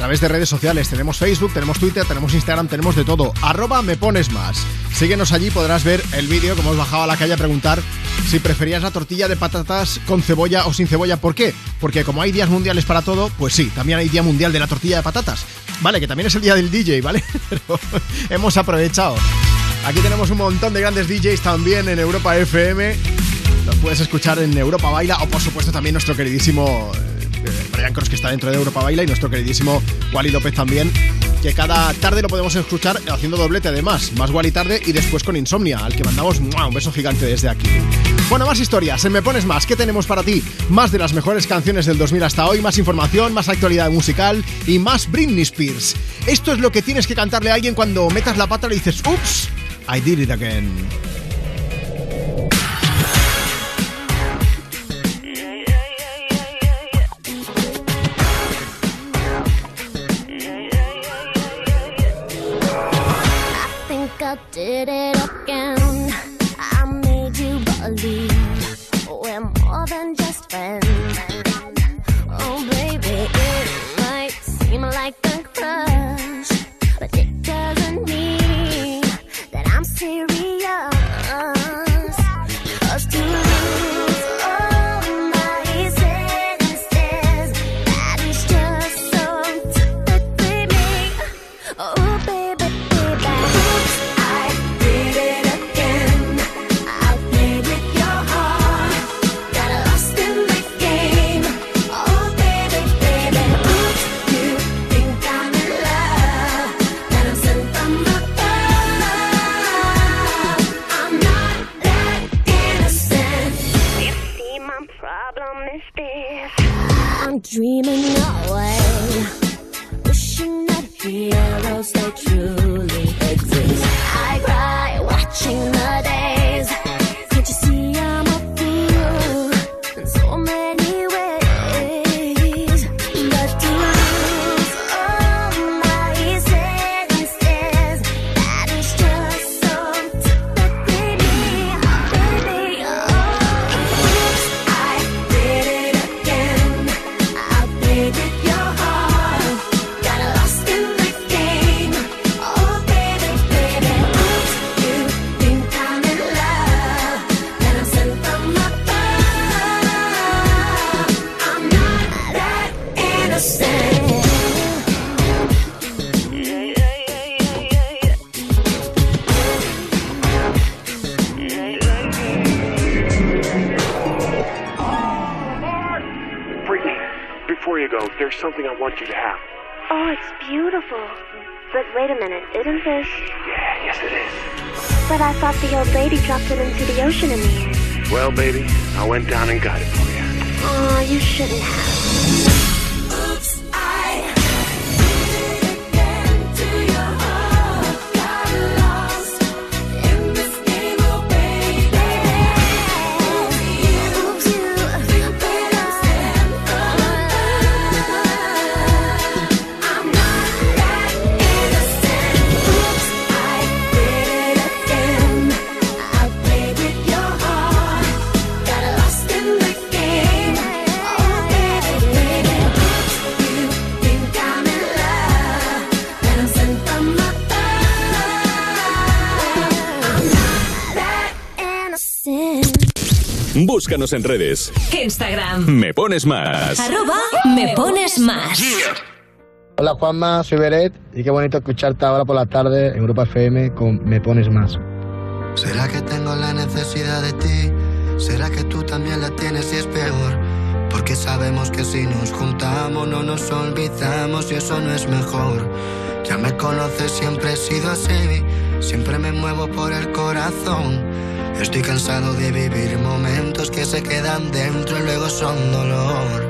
S3: través de redes sociales. Tenemos Facebook, tenemos Twitter, tenemos Instagram, tenemos de todo. Arroba me pones más. Síguenos allí, podrás ver el vídeo que hemos bajado a la calle a preguntar si preferías la tortilla de patatas con cebolla o sin cebolla. ¿Por qué? Porque como hay días mundiales para todo, pues sí, también hay día mundial de la tortilla de patatas. Vale, que también es el día del DJ, ¿vale? Pero hemos aprovechado. Aquí tenemos un montón de grandes DJs también en Europa FM. Los puedes escuchar en Europa Baila o por supuesto también nuestro queridísimo Brian que está dentro de Europa Baila y nuestro queridísimo Wally López también que cada tarde lo podemos escuchar haciendo doblete además, más Wally tarde y después con Insomnia, al que mandamos un beso gigante desde aquí. Bueno, más historias, en Me Pones Más, ¿qué tenemos para ti? Más de las mejores canciones del 2000 hasta hoy, más información, más actualidad musical y más Britney Spears. Esto es lo que tienes que cantarle a alguien cuando metas la pata y dices, ups, I did it again.
S27: Did it
S46: Well, baby, I went down and got it for you.
S27: Oh, you shouldn't have.
S1: Búscanos en redes.
S2: Instagram.
S1: Me pones más.
S2: Arroba me pones más.
S42: Hola Juanma, soy Beret y qué bonito escucharte ahora por la tarde en Europa FM con Me Pones Más.
S10: ¿Será que tengo la necesidad de ti? ¿Será que tú también la tienes y es peor? Porque sabemos que si nos juntamos no nos olvidamos y eso no es mejor. Ya me conoces, siempre he sido así, siempre me muevo por el corazón. Estoy cansado de vivir momentos que se quedan dentro y luego son dolor.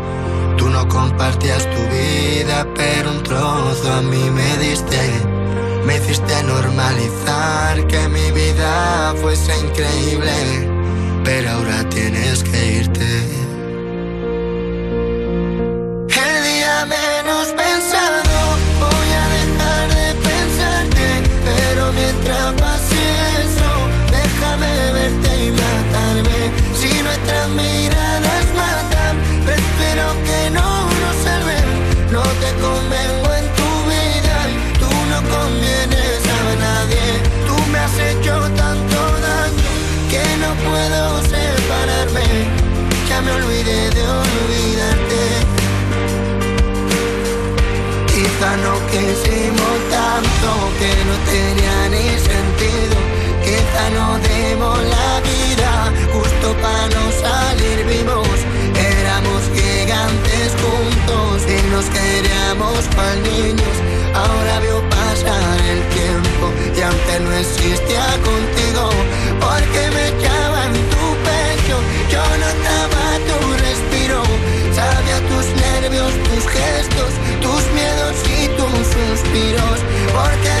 S10: Tú no compartías tu vida, pero un trozo a mí me diste. Me hiciste normalizar que mi vida fuese increíble, pero ahora tienes que irte. Nos queríamos para niños. Ahora veo pasar el tiempo y aunque no existía contigo, porque me echaba en tu pecho, yo notaba tu respiro, sabía tus nervios, tus gestos, tus miedos y tus suspiros, porque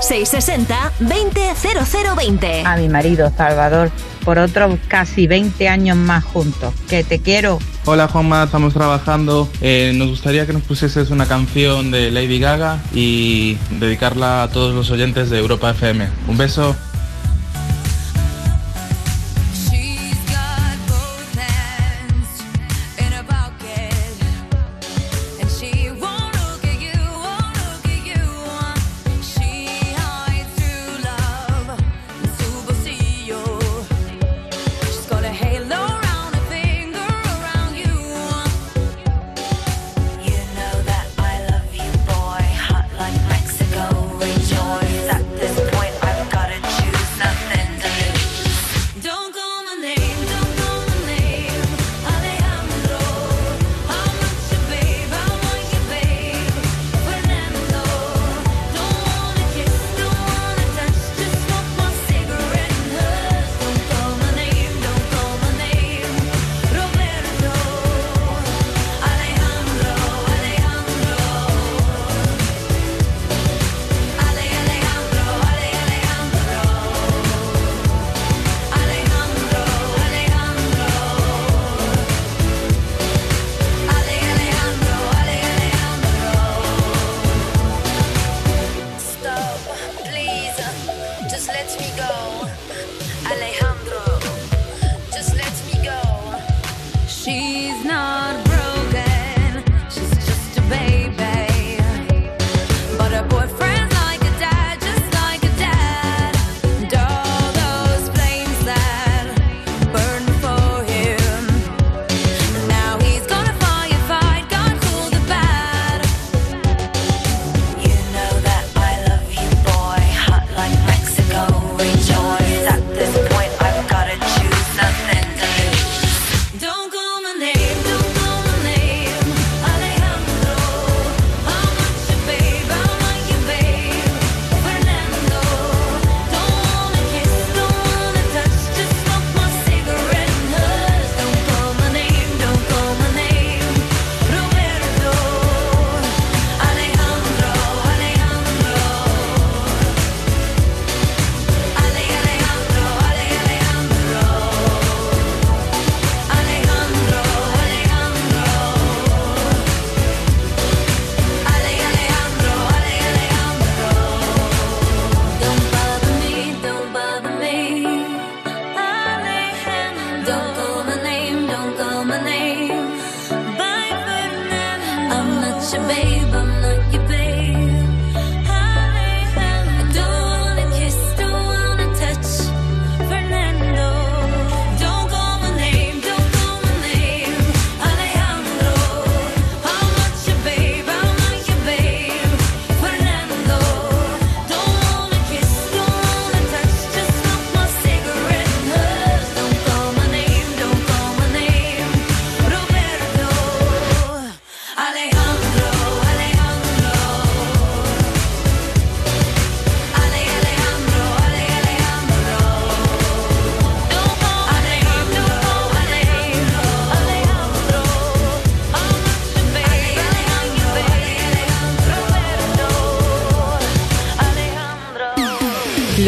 S2: 660-200020.
S47: a mi marido Salvador por otros casi 20 años más juntos. Que te quiero.
S48: Hola Juanma, estamos trabajando. Eh, nos gustaría que nos pusieses una canción de Lady Gaga y dedicarla a todos los oyentes de Europa FM. Un beso.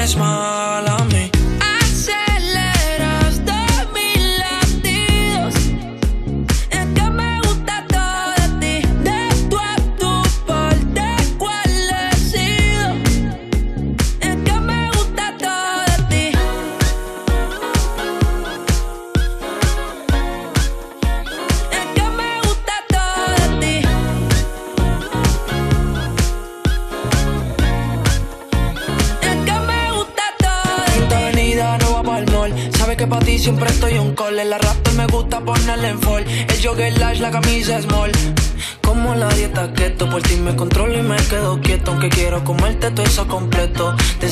S28: Pones mal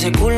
S28: ese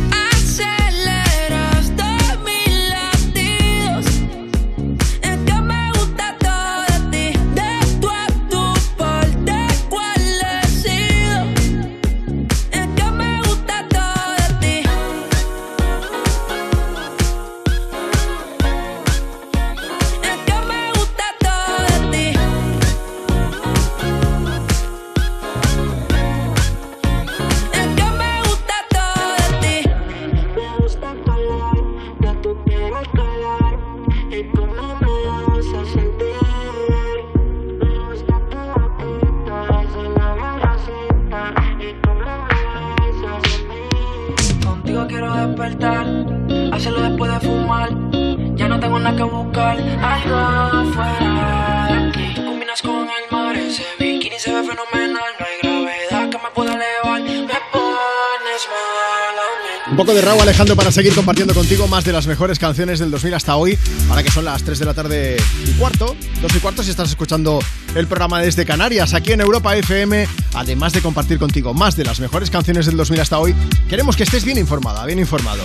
S3: Seguir compartiendo contigo más de las mejores canciones del 2000 hasta hoy, para que son las 3 de la tarde y cuarto, 2 y cuarto si estás escuchando el programa desde Canarias, aquí en Europa FM, además de compartir contigo más de las mejores canciones del 2000 hasta hoy, queremos que estés bien informada, bien informado.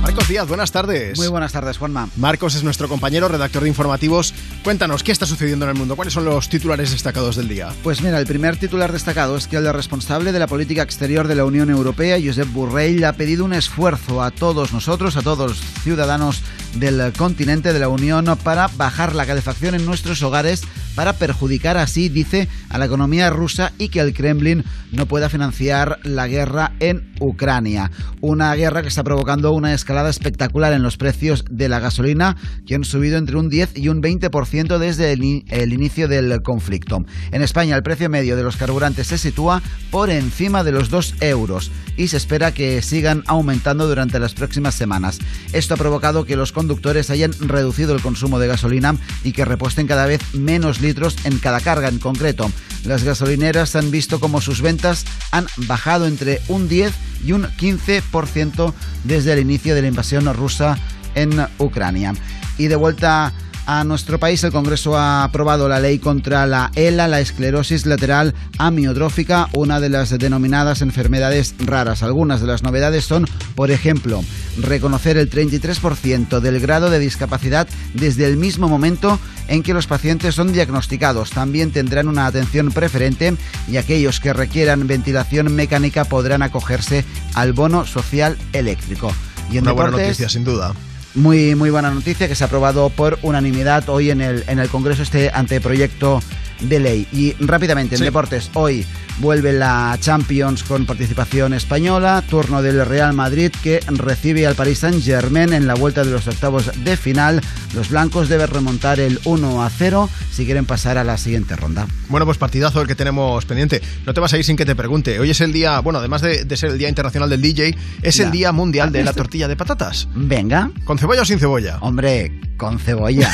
S3: Marcos Díaz, buenas tardes.
S49: Muy buenas tardes, Juanma.
S3: Marcos es nuestro compañero, redactor de informativos. Cuéntanos, ¿qué está sucediendo en el mundo? ¿Cuáles son los titulares destacados del día?
S49: Pues mira, el primer titular destacado es que el responsable de la política exterior de la Unión Europea, Josep Borrell, ha pedido un esfuerzo a todos nosotros, a todos los ciudadanos del continente de la Unión, para bajar la calefacción en nuestros hogares, para perjudicar así, dice, a la economía rusa y que el Kremlin no pueda financiar la guerra en Ucrania. Una guerra que está provocando una escalada espectacular en los precios de la gasolina, que han subido entre un 10 y un 20% desde el, in- el inicio del conflicto. En España, el precio medio de los carburantes se sitúa por encima de los 2 euros y se espera que sigan aumentando durante las próximas semanas. Esto ha provocado que los conductores hayan reducido el consumo de gasolina y que repuesten cada vez menos litros en cada carga en concreto. Las gasolineras han visto como sus ventas han bajado entre un 10 y un 15% desde el inicio de la invasión rusa en Ucrania. Y de vuelta a nuestro país, el Congreso ha aprobado la ley contra la ELA, la esclerosis lateral amiotrófica, una de las denominadas enfermedades raras. Algunas de las novedades son, por ejemplo, reconocer el 33% del grado de discapacidad desde el mismo momento en que los pacientes son diagnosticados. También tendrán una atención preferente y aquellos que requieran ventilación mecánica podrán acogerse al bono social eléctrico. Y en
S3: Una buena noticia, sin duda.
S49: Muy, muy buena noticia que se ha aprobado por unanimidad hoy en el, en el Congreso este anteproyecto de ley. Y rápidamente, en
S3: Sí.
S49: deportes, hoy vuelve la Champions con participación española, turno del Real Madrid que recibe al Paris Saint Germain en la vuelta de los octavos de final. Los blancos deben remontar el 1 a 0 si quieren pasar a la siguiente ronda.
S3: Bueno, pues partidazo el que tenemos pendiente. No te vas a ir sin que te pregunte. Hoy es el día, bueno, además de, de ser el Día Internacional del DJ, es
S49: Ya.
S3: el Día Mundial de la. Tortilla de Patatas.
S49: Venga.
S3: ¿Con cebolla o sin cebolla?
S49: Hombre, con cebolla.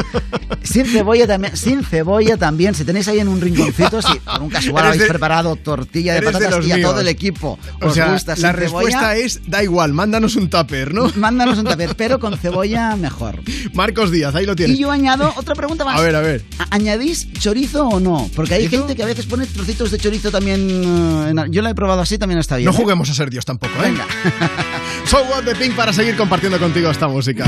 S49: sin cebolla también, sin cebolla también. Si tenéis ahí en un rinconcito, si por un casual habéis
S3: de-
S49: preparado tortilla de
S3: de
S49: patatas
S3: los
S49: y a
S3: míos.
S49: todo el equipo
S3: O
S49: os
S3: sea,
S49: gusta
S3: la respuesta
S49: cebolla,
S3: es da igual, mándanos un tupper, ¿no?
S49: mándanos un tupper, pero con cebolla mejor.
S3: Marcos Díaz, ahí lo tienes.
S49: Y yo añado otra pregunta más.
S3: A ver, a ver.
S49: ¿A- ¿Añadís chorizo o no? Porque hay gente que a veces pone trocitos de chorizo también. eh, en- yo la he probado así, también está bien.
S3: No
S49: ¿eh?
S3: juguemos a ser Dios tampoco, ¿eh?
S49: Venga.
S3: So What the Pink para seguir compartiendo contigo esta música.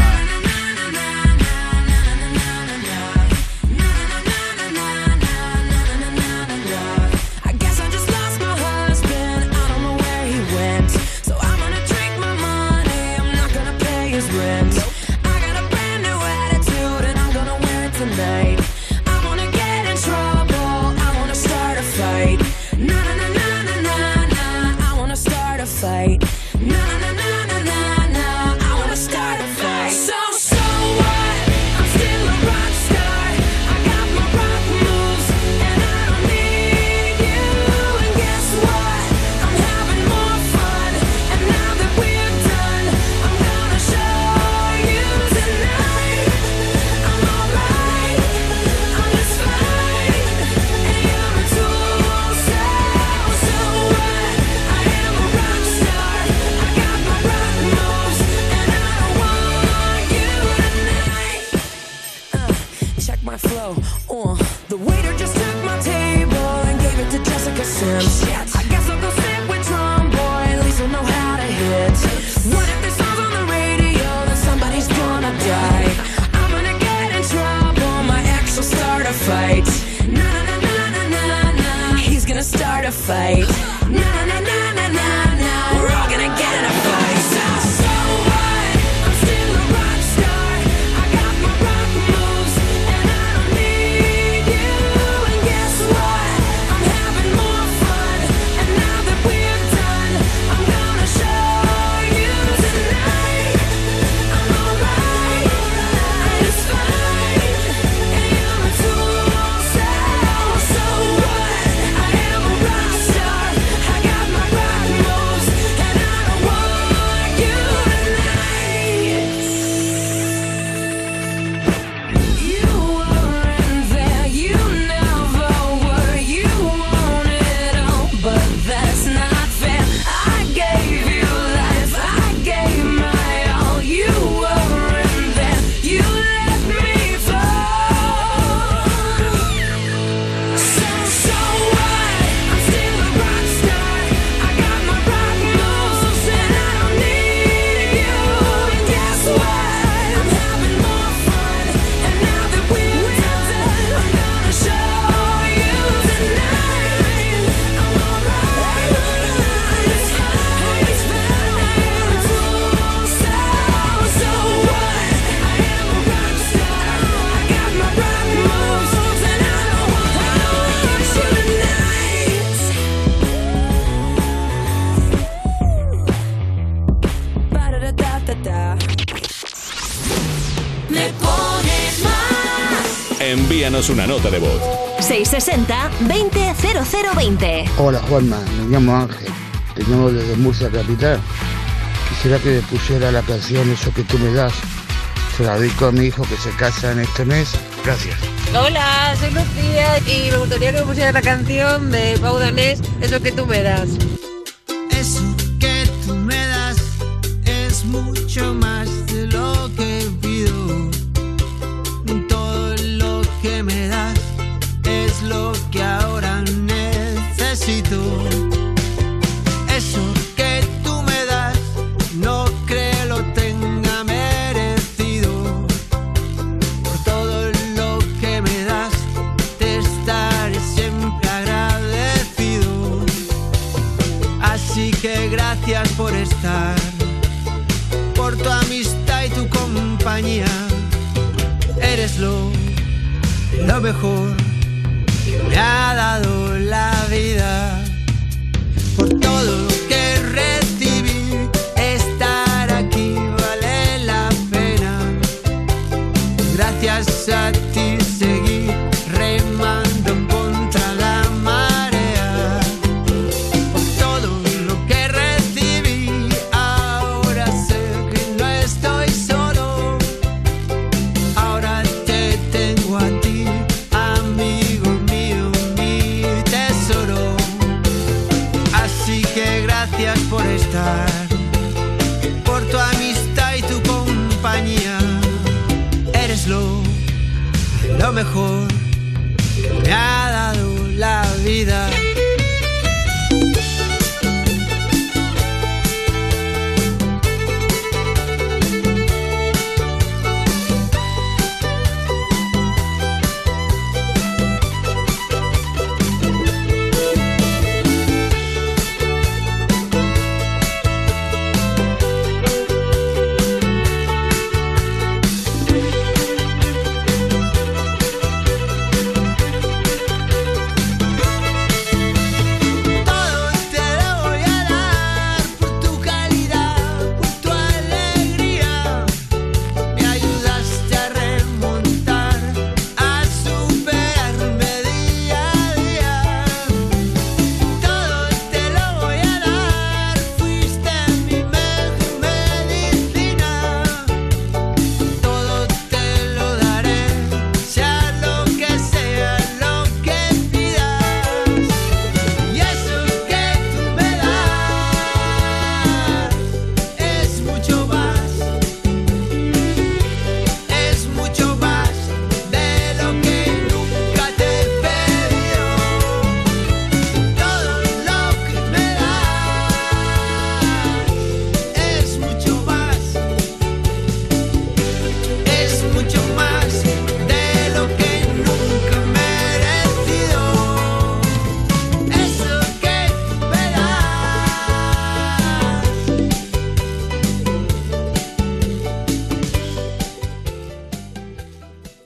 S1: Envíanos una nota de voz.
S2: 660-200020.
S50: Hola Juanma, me llamo Ángel, te llamo desde Murcia Capital. Quisiera que me pusiera la canción Eso que tú me das. Se la dedico a mi hijo que se casa en este mes. Gracias.
S51: Hola, soy Lucía y me gustaría que me pusieras la canción de Pau Danés, Eso que tú me das.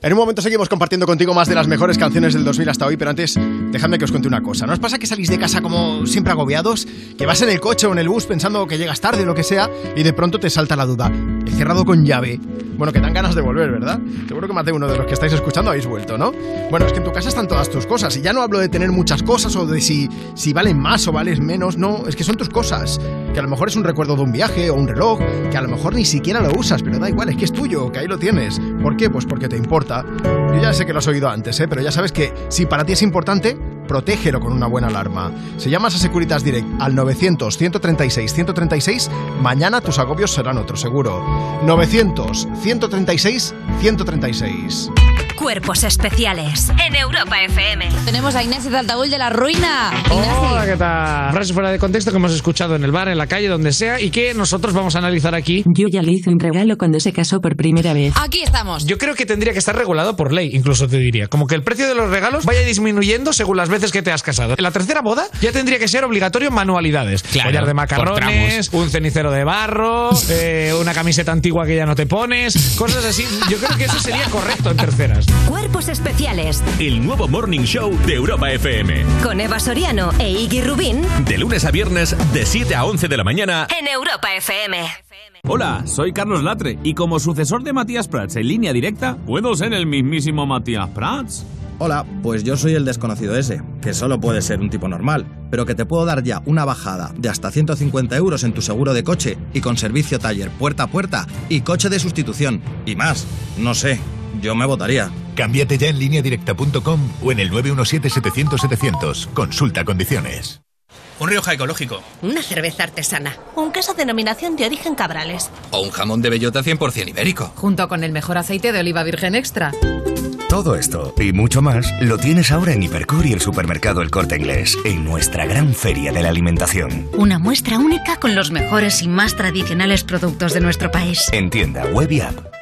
S3: En un momento seguimos compartiendo contigo más de las mejores canciones del 2000 hasta hoy, pero antes dejadme que os cuente una cosa. ¿No os pasa que salís de casa como siempre agobiados? Que vas en el coche o en el bus pensando que llegas tarde o lo que sea y de pronto te salta la duda. He cerrado con llave. Bueno, que dan ganas de volver, ¿verdad? Seguro que más de uno de los que estáis escuchando habéis vuelto, ¿no? Bueno, es que en tu casa están todas tus cosas y ya no hablo de tener muchas cosas o de si, si valen más o vales menos, no, es que son tus cosas. Que a lo mejor es un recuerdo de un viaje o un reloj, que a lo mejor ni siquiera lo usas, pero da igual, es que es tuyo, que ahí lo tienes. ¿Por qué? Pues porque te importa. Yo ya sé que lo has oído antes, ¿eh? pero ya sabes que si para ti es importante, protégelo con una buena alarma. Si llamas a Securitas Direct al 900-136-136, mañana tus agobios serán otro seguro. 900-136-136.
S2: Cuerpos especiales en Europa FM.
S40: Tenemos a Inés de Altaúl de la Ruina.
S16: Hola, ¿qué tal? Frases fuera de contexto que hemos escuchado en el bar, en la calle, donde sea, y que nosotros vamos a analizar aquí.
S18: Yo ya le hice un regalo cuando se casó por primera vez.
S40: Aquí estamos.
S16: Yo creo que tendría que estar regulado por ley, incluso te diría. Como que el precio de los regalos vaya disminuyendo según las veces que te has casado. En la tercera boda ya tendría que ser obligatorio manualidades.
S52: Claro,
S16: Collar de macarrones, un cenicero de barro, eh, una camiseta antigua que ya no te pones, cosas así. Yo creo que eso sería correcto en terceras.
S2: Cuerpos especiales
S1: El nuevo Morning Show de Europa FM.
S2: con Eva Soriano e Iggy Rubín
S1: De lunes a viernes, de 7 a 11 de la mañana.
S2: en Europa FM.
S50: Hola, soy Carlos Latre y como sucesor de Matías Prats en línea directa, ¿puedo ser el mismísimo Matías Prats?
S53: Hola, pues yo soy el desconocido ese, que solo puede ser un tipo normal, pero que te puedo dar ya una bajada de hasta 150 euros en tu seguro de coche y con servicio taller puerta a puerta y coche de sustitución y más. No sé, yo me votaría.
S54: Cámbiate ya en lineadirecta.com o en el 917-700-700. Consulta condiciones.
S55: Un Rioja ecológico.
S56: Una cerveza artesana. Un queso denominación de origen Cabrales.
S55: O un jamón de bellota 100% ibérico.
S57: Junto con el mejor aceite de oliva virgen extra.
S58: Todo esto y mucho más lo tienes ahora en Hipercor y el supermercado El Corte Inglés, en nuestra gran feria de la alimentación.
S56: Una muestra única con los mejores y más tradicionales productos de nuestro país.
S58: En tienda web y app.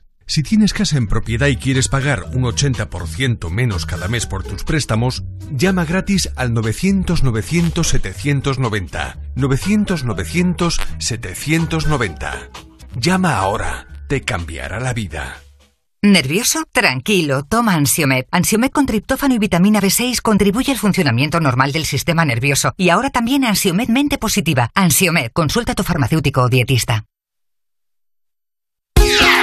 S21: Si tienes casa en propiedad y quieres pagar un 80% menos cada mes por tus préstamos, llama gratis al 900-900-790. 900-900-790. Llama ahora, te cambiará la vida.
S19: ¿Nervioso? Tranquilo, toma Ansiomed. Ansiomed con triptófano y vitamina B6 contribuye al funcionamiento normal del sistema nervioso. Y ahora también Ansiomed mente positiva. Ansiomed, consulta a tu farmacéutico o dietista.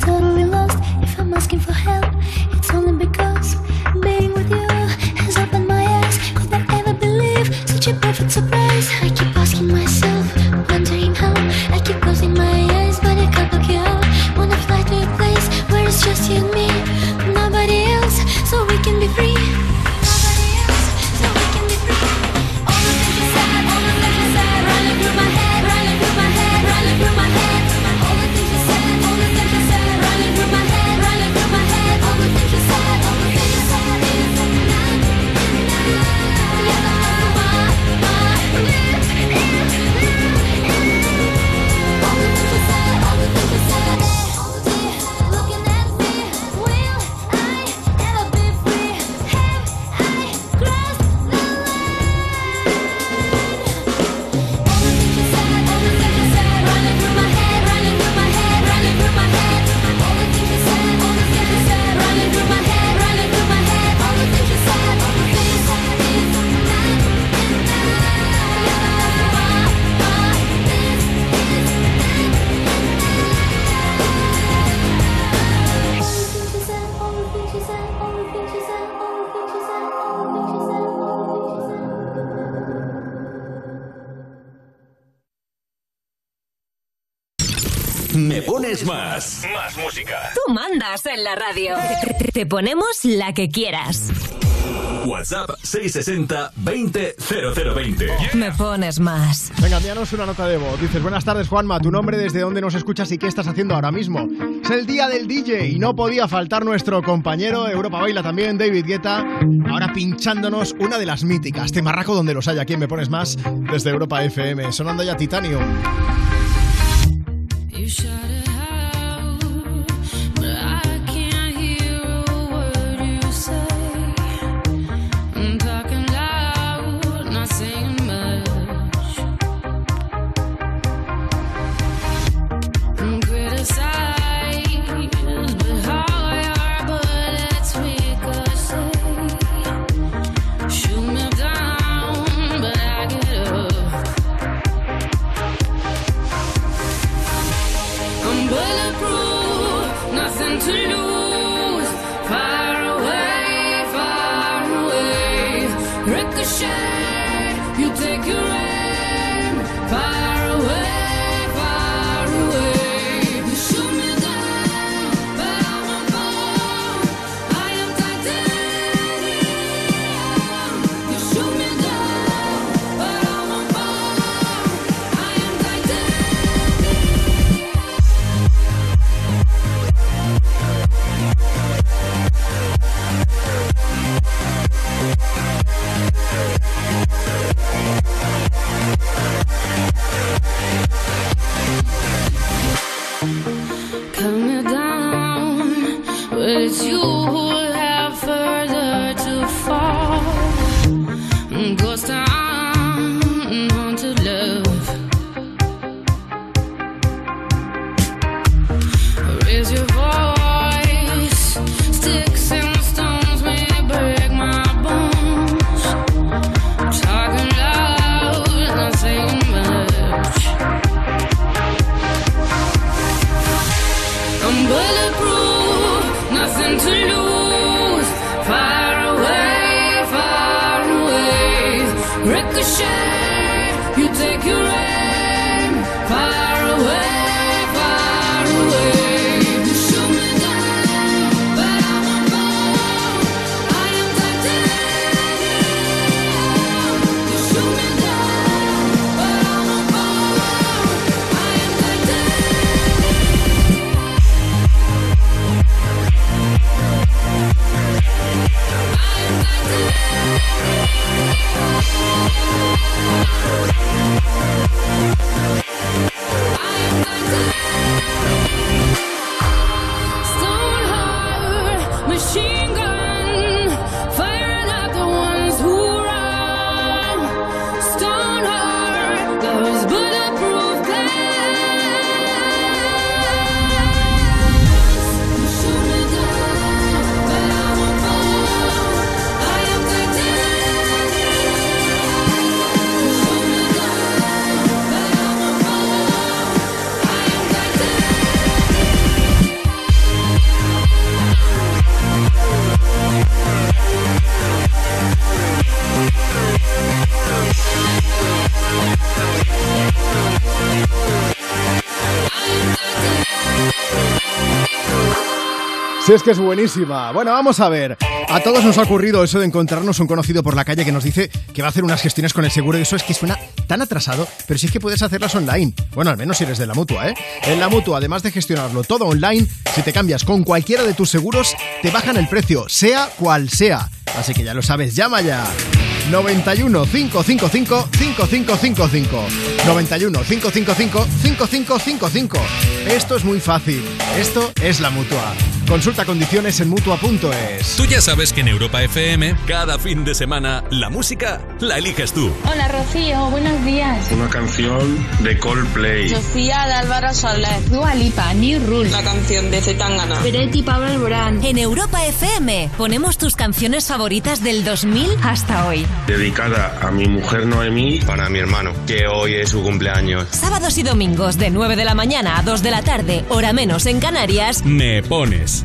S59: Totally lost. If I'm asking for help, Me
S1: pones más. Más música.
S2: Tú mandas en la radio. Te ponemos la que quieras.
S1: WhatsApp 660 20 0020.
S2: Me pones más.
S3: Venga, envíanos una nota de voz. Dices, buenas tardes, Juanma. Tu nombre, desde dónde nos escuchas y qué estás haciendo ahora mismo. Es el día del DJ y no podía faltar nuestro compañero Europa Baila también, David Guetta. Ahora pinchándonos una de las míticas. Te marraco donde los haya. ¿Quién me pones más? Desde Europa FM. Sonando ya Titanium. Es que es buenísima. Bueno, vamos a ver. A todos nos ha ocurrido eso de encontrarnos un conocido por la calle que nos dice que va a hacer unas gestiones con el seguro y eso es que suena tan atrasado, pero si es que puedes hacerlas online. Bueno, al menos si eres de la mutua, ¿eh? En la mutua, además de gestionarlo todo online, si te cambias con cualquiera de tus seguros, te bajan el precio, sea cual sea. Así que ya lo sabes, llama ya. 91 555 5555 91 555 5555 Esto es muy fácil. Esto es la mutua. Consulta condiciones en mutua.es.
S1: Tú ya sabes que en Europa FM, cada fin de semana, la música la eliges tú.
S59: Hola Rocío, buenos días.
S60: Una canción de Coldplay.
S59: Sofía de Álvaro Soler. Dua Lipa, New Rule. La canción de Zetangana. Peretti Pablo Alborán.
S2: En Europa FM ponemos tus canciones favoritas del 2000 hasta hoy.
S60: Dedicada a mi mujer Noemí.
S61: Para mi hermano, que hoy es su cumpleaños.
S2: Sábados y domingos de 9 de la mañana a 2 de la tarde, hora menos en Canarias.
S1: Me pones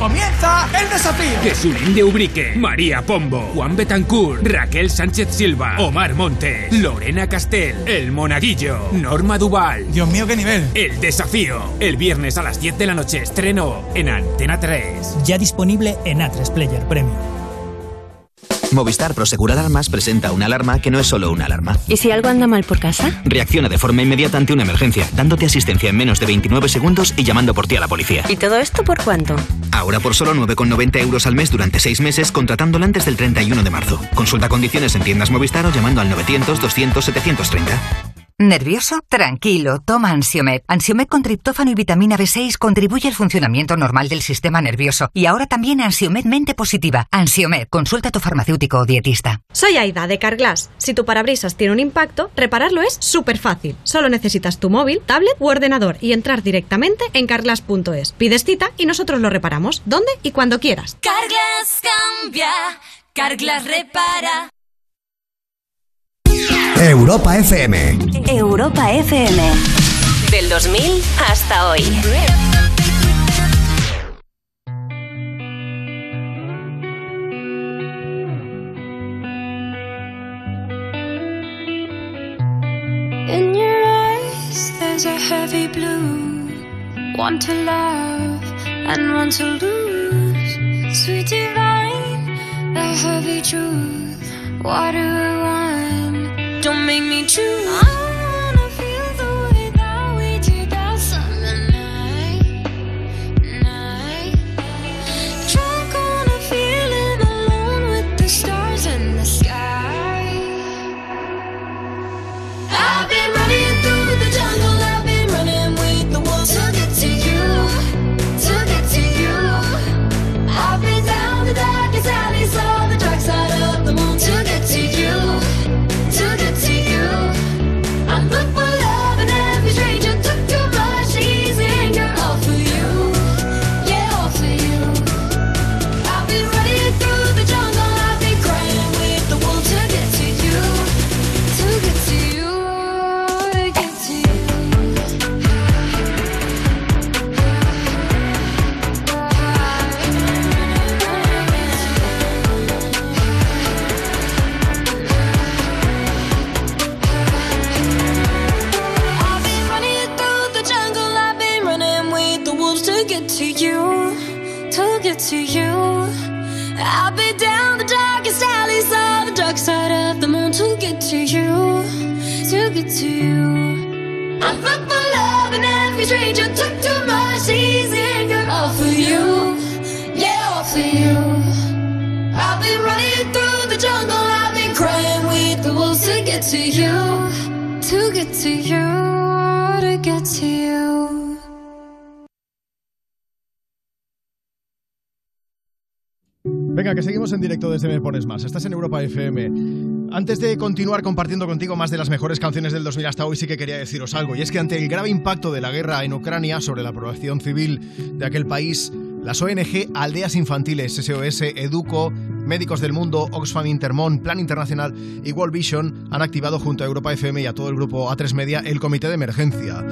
S62: ¡Comienza el desafío!
S18: Jesulín de Ubrique, María Pombo, Juan Betancourt, Raquel Sánchez Silva, Omar Montes, Lorena Castel, El Monaguillo, Norma Duval.
S62: Dios mío, qué nivel.
S18: El desafío. El viernes a las 10 de la noche estreno en Antena 3.
S19: Ya disponible en A3 Player Premium.
S34: Movistar Prosegur Alarmas presenta una alarma que no es solo una alarma.
S63: ¿Y si algo anda mal por casa?
S34: Reacciona de forma inmediata ante una emergencia, dándote asistencia en menos de 29 segundos y llamando por ti a la policía.
S63: ¿Y todo esto por cuánto?
S34: Ahora por solo 9,90 euros al mes durante 6 meses, contratándola antes del 31 de marzo. Consulta condiciones en tiendas Movistar o llamando al 900 200 730.
S64: ¿Nervioso? Tranquilo, toma Ansiomed. Ansiomed con triptófano y vitamina B6 contribuye al funcionamiento normal del sistema nervioso. Y ahora también Ansiomed Mente Positiva. Ansiomed, consulta a tu farmacéutico o dietista.
S65: Soy Aida de Carglass. Si tu parabrisas tiene un impacto, repararlo es súper fácil. Solo necesitas tu móvil, tablet u ordenador y entrar directamente en carglass.es. Pides cita y nosotros lo reparamos, donde y cuando quieras.
S2: Carglass cambia, Carglass repara.
S66: Europa FM.
S2: Europa FM. Del 2000 hasta hoy.
S27: In your eyes, there's a heavy blue. One to love and one to lose. Sweet divine, the heavy truth. Water wine, make me choose. To you. I've been down the darkest alleys, all the dark side of the moon to get to you, to get to you.
S59: I fucked my love and every stranger took too much easy anger all for you. Yeah, all for you. I've been running through the jungle, I've been crying with the wolves to get to you. To get to you, to get to you.
S3: Venga, que seguimos en directo desde Me Pones Más. Estás en Europa FM. Antes de continuar compartiendo contigo más de las mejores canciones del 2000 hasta hoy, sí que quería deciros algo. Y es que ante el grave impacto de la guerra en Ucrania sobre la población civil de aquel país, las ONG Aldeas Infantiles, SOS, Educo, Médicos del Mundo, Oxfam Intermón, Plan Internacional y World Vision han activado junto a Europa FM y a todo el grupo A3 Media el comité de emergencia.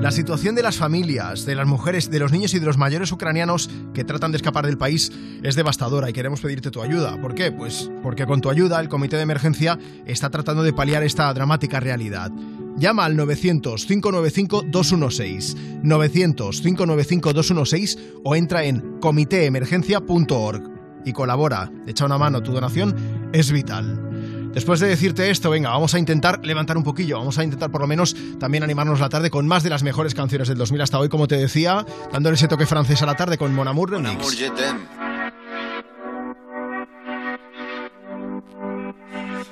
S3: La situación de las familias, de las mujeres, de los niños y de los mayores ucranianos que tratan de escapar del país es devastadora y queremos pedirte tu ayuda. ¿Por qué? Pues porque con tu ayuda el comité de emergencia está tratando de paliar esta dramática realidad. Llama al 900-595-216, 900-595-216 o entra en comitéemergencia.org y colabora. Echa una mano, tu donación es vital. Después de decirte esto, venga, vamos a intentar levantar un poquillo, vamos a intentar por lo menos también animarnos la tarde con más de las mejores canciones del 2000 hasta hoy, como te decía, dándole ese toque francés a la tarde con Mon Amour Remix.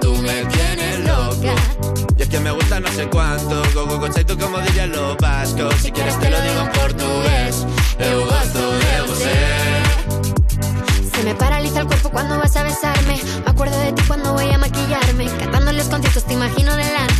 S67: tú me tienes loca. Y es que me gusta no sé cuánto, go go go tú como dirían los vascos. Si quieres te lo digo en portugués, eu gosto de você.
S59: Se me paraliza el cuerpo cuando vas a besarme. Me acuerdo de ti cuando voy a maquillarme. Cantando los conciertos te imagino delante,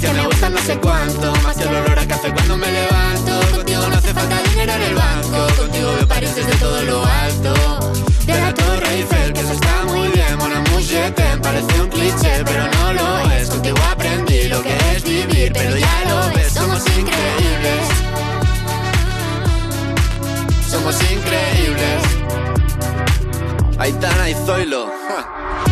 S67: que me gusta no sé cuánto Más que el olor a café cuando me levanto Contigo no hace falta dinero en el banco Contigo veo París desde todo lo alto De la Torre Eiffel, que eso está muy bien Mon amour, je t'aime, parece un cliché Pero no lo es, contigo aprendí lo que es vivir Pero ya lo ves, somos increíbles somos increíbles. Aitana y Zoilo. ja.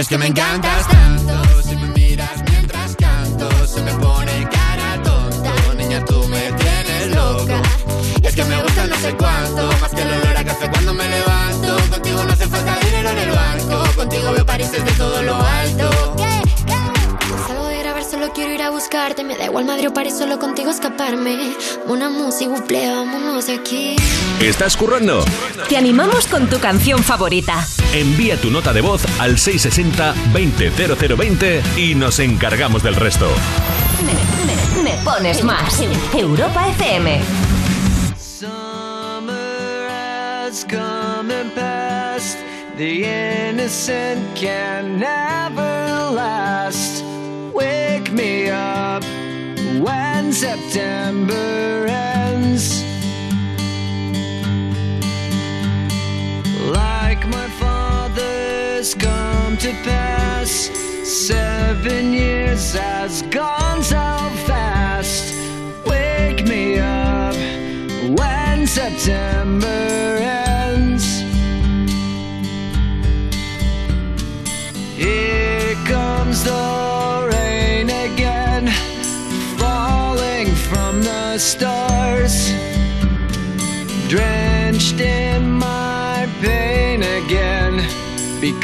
S67: es que me encantas tanto, si me miras mientras canto, se me pone cara tonta. Niña, tú me tienes loca. Y es que me gusta no sé cuánto, más que el olor a café cuando me levanto. Contigo no hace falta dinero en el banco, contigo veo París desde todo lo alto.
S59: Salgo de grabar, solo quiero ir a buscarte. Me da igual Madrid o París, solo contigo escaparme. Una música, buple, vámonos de aquí.
S1: ¿Estás currando?
S2: Te animamos con tu canción favorita.
S1: Envía tu nota de voz al 660-200020 y nos encargamos del resto.
S2: Me, me- me pones más. Europa FM.
S68: Summer has come and passed. The innocent can never last. Wake me up when September ends. Father's come to pass. Seven years has gone so fast. Wake me up when September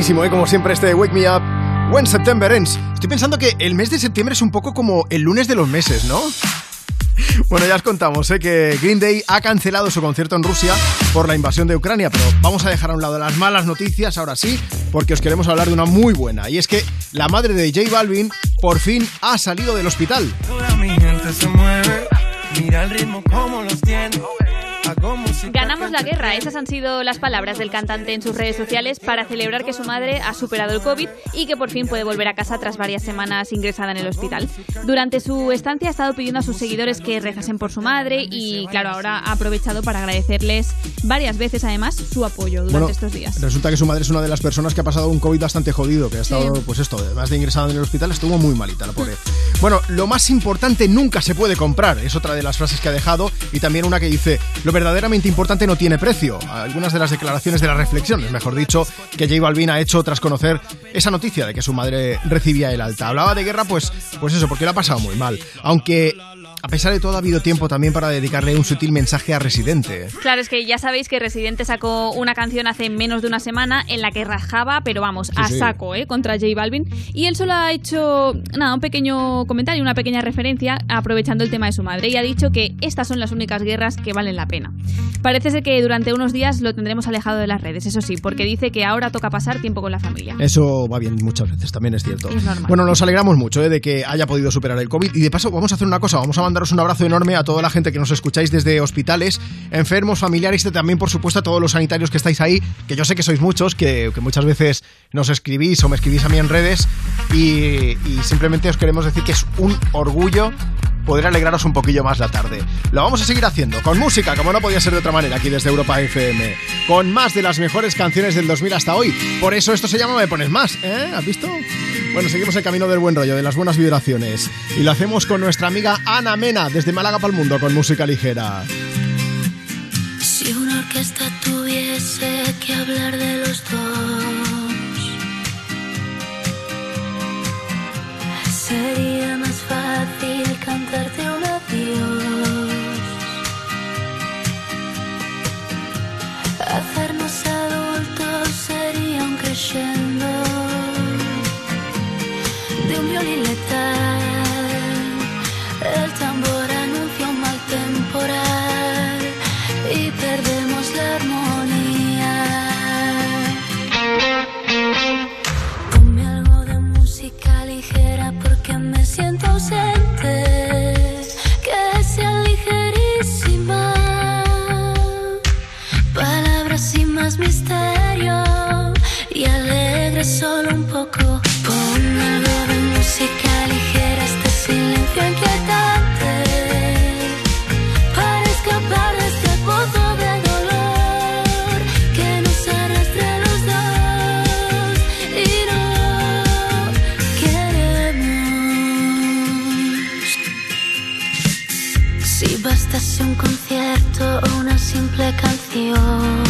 S3: Buenísimo, ¿eh? Como siempre, este Wake Me Up. When September Ends. Estoy pensando que el mes de septiembre es un poco como el lunes de los meses, ¿no? Bueno, ya os contamos ¿eh? que Green Day ha cancelado su concierto en Rusia por la invasión de Ucrania, pero vamos a dejar a un lado las malas noticias ahora sí, porque os queremos hablar de una muy buena, y es que la madre de J Balvin por fin ha salido del hospital.
S69: Toda mi gente se mueve, mira el ritmo como los tiene. Música
S11: Ganamos la guerra, esas han sido las palabras del cantante en sus redes sociales para celebrar que su madre ha superado el COVID y que por fin puede volver a casa tras varias semanas ingresada en el hospital. Durante su estancia ha estado pidiendo a sus seguidores que rezasen por su madre y claro, ahora ha aprovechado para agradecerles varias veces además su apoyo durante
S3: Bueno,
S11: estos días.
S3: Resulta que su madre es una de las personas que ha pasado un COVID bastante jodido, que ha estado,
S11: Sí.
S3: pues esto, además de ingresada en el hospital, estuvo muy malita la pobre. Bueno, lo más importante nunca se puede comprar, es otra de las frases que ha dejado, y también una que dice, lo verdaderamente importante no tiene precio. Algunas de las declaraciones de las reflexiones, mejor dicho, que J Balvin ha hecho tras conocer esa noticia de que su madre recibía el alta. Hablaba de guerra, pues, pues eso, porque lo ha pasado muy mal. Aunque, a pesar de todo, ha habido tiempo también para dedicarle un sutil mensaje a Residente.
S11: Claro, es que ya sabéis que Residente sacó una canción hace menos de una semana en la que rajaba, pero vamos, a
S3: sí.
S11: saco, ¿eh? Contra J Balvin. Y él solo ha hecho, nada, un pequeño comentario, una pequeña referencia, aprovechando el tema de su madre. Y ha dicho que estas son las únicas guerras que valen la pena. Parece ser que durante unos días lo tendremos alejado de las redes, eso sí, porque dice que ahora toca pasar tiempo con la familia.
S3: Eso va bien muchas veces, también es cierto.
S11: Es.
S3: Bueno, nos alegramos mucho ¿eh? de que haya podido superar el COVID. Y de paso, vamos a hacer una cosa: vamos a mandaros un abrazo enorme a toda la gente que nos escucháis desde hospitales, enfermos, familiares y también, por supuesto, a todos los sanitarios que estáis ahí, que yo sé que sois muchos, que, que muchas veces nos escribís o me escribís a mí en redes. Y, simplemente os queremos decir que es un orgullo poder alegraros un poquillo más la tarde. Lo vamos a seguir haciendo con música, como no podía ser de otra manera, aquí desde Europa FM, con más de las mejores canciones del 2000 hasta hoy. Por eso esto se llama Me Pones Más, ¿eh? ¿Has visto? Bueno, seguimos el camino del buen rollo, de las buenas vibraciones. Y lo hacemos con nuestra amiga Ana Mena, desde Málaga para el Mundo, con música ligera.
S59: Si una orquesta tuviese que hablar de los dos, sería más fácil cantarte un adiós. Hacernos adultos sería un crescendo de un violín letal. Solo un poco. Pon algo de música ligera, este silencio inquietante. Para escapar de este pozo de dolor que nos arrastre a los dos y no queremos. Si bastase un concierto o una simple canción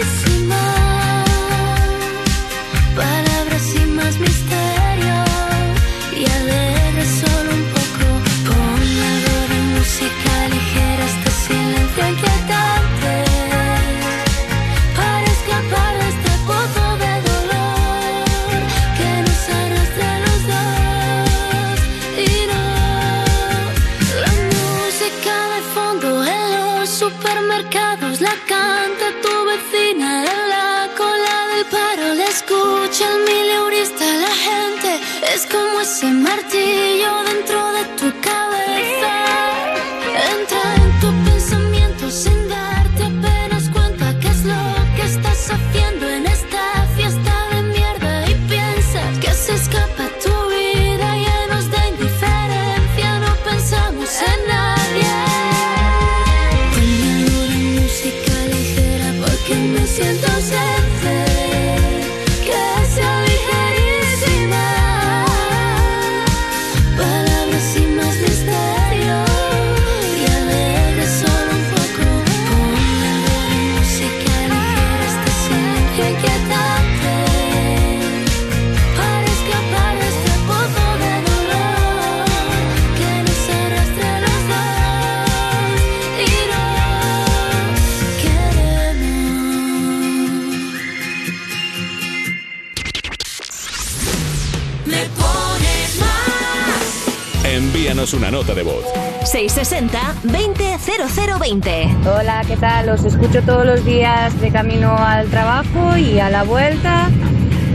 S1: Envíanos una nota de voz.
S2: 660-200020.
S70: Hola, ¿qué tal? Os escucho todos los días de camino al trabajo y a la vuelta.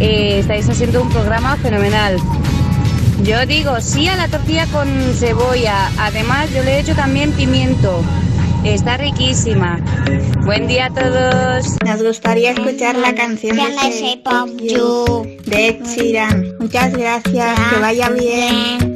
S70: Eh, estáis haciendo un programa fenomenal. Yo digo sí a la tortilla con cebolla. Además, yo le he hecho también pimiento. Está riquísima. Buen día a todos.
S71: Nos gustaría escuchar la canción de You de Ed Sheeran. Muchas gracias, que vaya bien.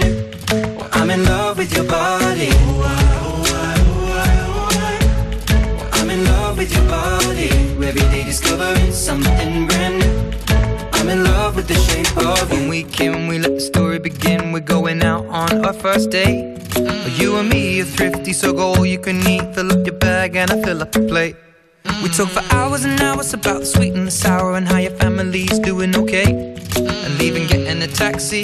S69: Body. I'm in love with your body. Every day discovering something brand new. I'm in love with the shape of you. When we came, we let the story begin. We're going out on our first date. You and me are thrifty, so go all you can eat. Fill up your bag and I fill up the plate. We talk for hours and hours about the sweet and the sour and how your family's doing okay. And leaving, getting a taxi,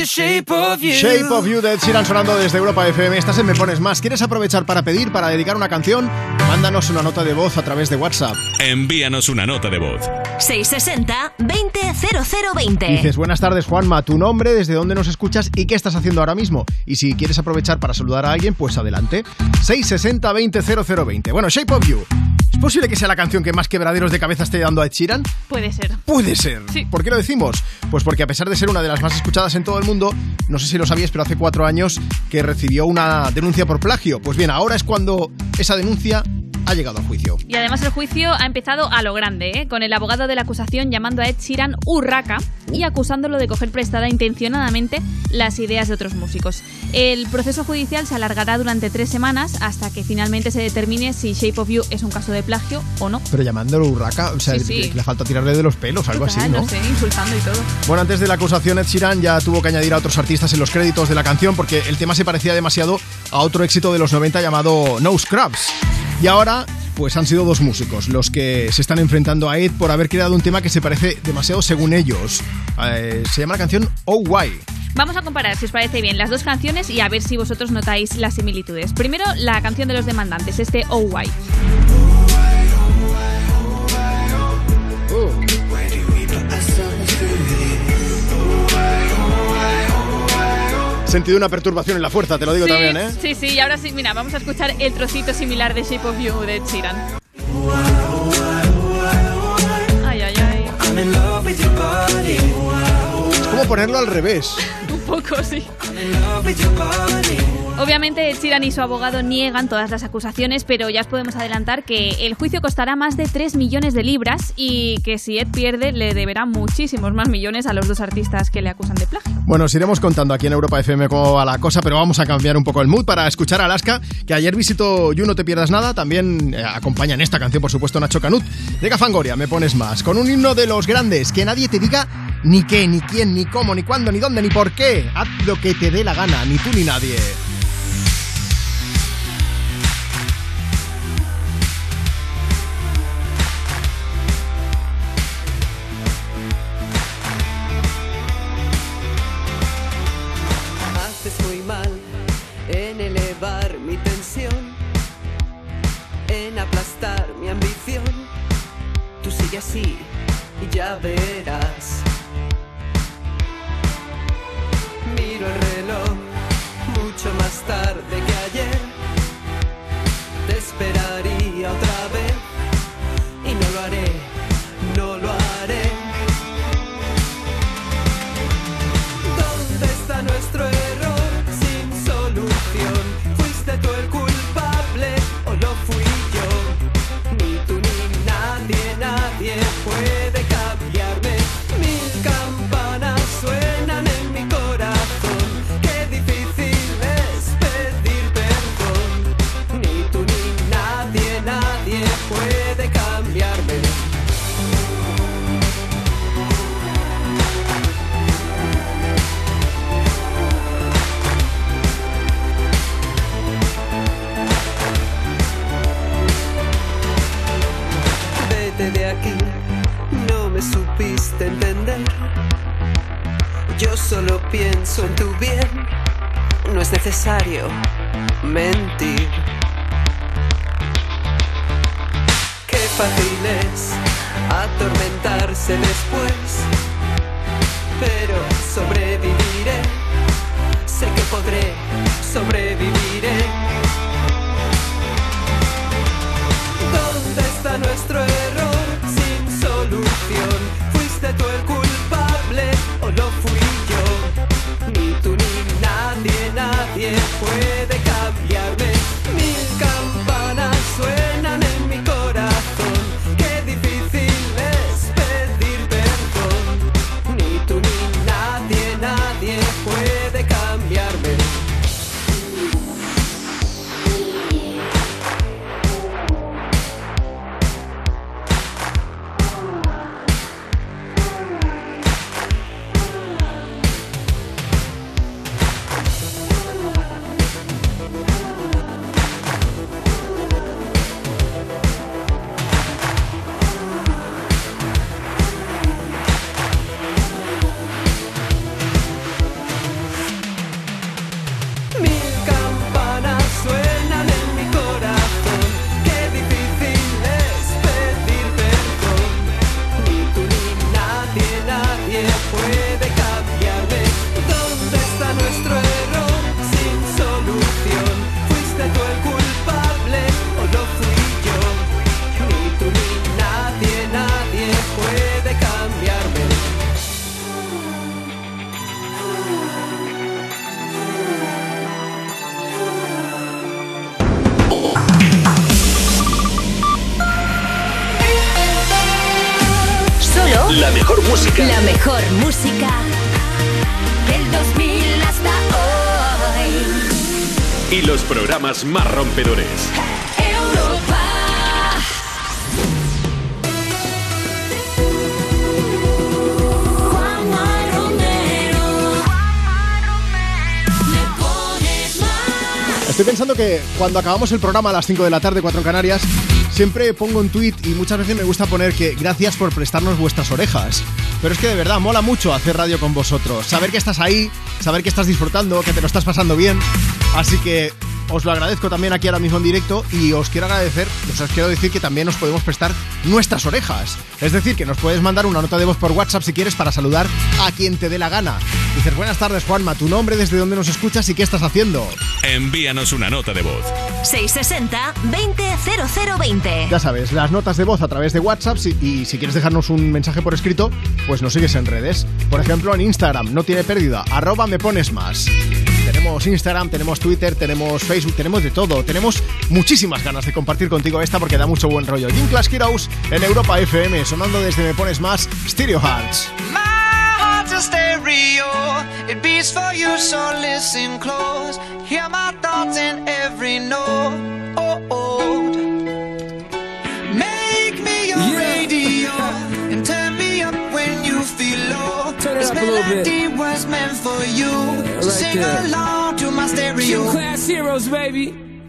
S69: The shape of you.
S3: Shape of You de Ed Sheeran sonando desde Europa FM. Estás en Me Pones Más. ¿Quieres aprovechar para pedir, para dedicar una canción? Mándanos una nota de voz a través de WhatsApp.
S1: Envíanos una nota de voz.
S2: 660-200020.
S3: Dices, buenas tardes Juanma, tu nombre, desde dónde nos escuchas y qué estás haciendo ahora mismo. Y si quieres aprovechar para saludar a alguien, pues adelante. 660-200020. Bueno, Shape of You. ¿Es posible que sea la canción que más quebraderos de cabeza esté dando a Ed Sheeran?
S11: Puede ser.
S3: Puede ser. ¿Por qué lo decimos? Pues porque a pesar de ser una de las más escuchadas en todo el mundo, no sé si lo sabías, pero hace cuatro años que recibió una denuncia por plagio. Pues bien, ahora es cuando esa denuncia ha llegado a juicio.
S11: Y además el juicio ha empezado a lo grande, ¿eh? con el abogado de la acusación llamando a Ed Sheeran urraca y acusándolo de coger prestada intencionadamente las ideas de otros músicos. El proceso judicial se alargará durante tres semanas hasta que finalmente se determine si Shape of You es un caso de plagio o no.
S3: Pero llamándolo urraca, o sea,
S11: Sí, sí.
S3: que le falta tirarle de los pelos, algo así, ¿no?
S11: no sé, insultando y todo.
S3: Bueno, antes de la acusación, Ed Sheeran ya tuvo que añadir a otros artistas en los créditos de la canción porque el tema se parecía demasiado a otro éxito de los 90 llamado No Scrubs. Y ahora, pues han sido dos músicos los que se están enfrentando a Ed por haber creado un tema que se parece demasiado según ellos. Eh, se llama la canción Oh Why.
S11: Vamos a comparar, si os parece bien, las dos canciones y a ver si vosotros notáis las similitudes. Primero, la canción de los demandantes, este Oh Why.
S3: Sentido una perturbación en la fuerza, te lo digo
S11: sí,
S3: también, ¿eh?
S11: Sí, sí, y ahora sí, mira, vamos a escuchar el trocito similar de Shape of You de Ed Sheeran. Ay, ay, ay.
S69: I'm in love with your body.
S3: Es como ponerlo al revés.
S11: Un poco, sí. Obviamente, Sheeran y su abogado niegan todas las acusaciones, pero ya os podemos adelantar que el juicio costará más de 3 millones de libras y que si Ed pierde, le deberá muchísimos más millones a los dos artistas que le acusan de plagio.
S3: Bueno, os iremos contando aquí en Europa FM cómo va la cosa, pero vamos a cambiar un poco el mood para escuchar a Alaska, que ayer visitó You No Te Pierdas Nada, también eh, acompaña en esta canción, por supuesto, Nacho Canut. Llega Fangoria, me pones más, con un himno de los grandes, que nadie te diga ni qué, ni quién, ni cómo, ni cuándo, ni dónde, ni por qué. Haz lo que te dé la gana, ni tú ni nadie.
S72: vez.
S1: Música.
S59: la mejor música del 2000 hasta hoy.
S1: Y los programas más rompedores.
S59: Europa. Juanma Romero. Me pones más.
S3: Estoy pensando que cuando acabamos el programa a las 5 de la tarde, 4 en Canarias, siempre pongo un tweet y muchas veces me gusta poner que gracias por prestarnos vuestras orejas. Pero es que de verdad mola mucho hacer radio con vosotros. Saber que estás ahí, saber que estás disfrutando, que te lo estás pasando bien. Así que os lo agradezco también aquí ahora mismo en directo y os quiero agradecer, os quiero decir que también nos podemos prestar nuestras orejas. Es decir, que nos puedes mandar una nota de voz por WhatsApp si quieres para saludar a quien te dé la gana. Dices, buenas tardes Juanma, tu nombre, desde dónde nos escuchas y qué estás haciendo.
S1: Envíanos una nota de voz.
S59: 660 200020.
S3: Ya sabes, las notas de voz a través de WhatsApp si- y si quieres dejarnos un mensaje por escrito, pues nos sigues en redes. Por ejemplo, en Instagram, no tiene pérdida, arroba me pones más. Tenemos Instagram, tenemos Twitter, tenemos Facebook, tenemos de todo. Tenemos muchísimas ganas de compartir contigo esta porque da mucho buen rollo. Jim Clash Heroes en Europa FM, sonando desde Me Pones Más, Stereo Hearts.
S69: Sing along to my stereo.
S73: Gym class heroes, baby.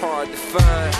S73: Hard to find.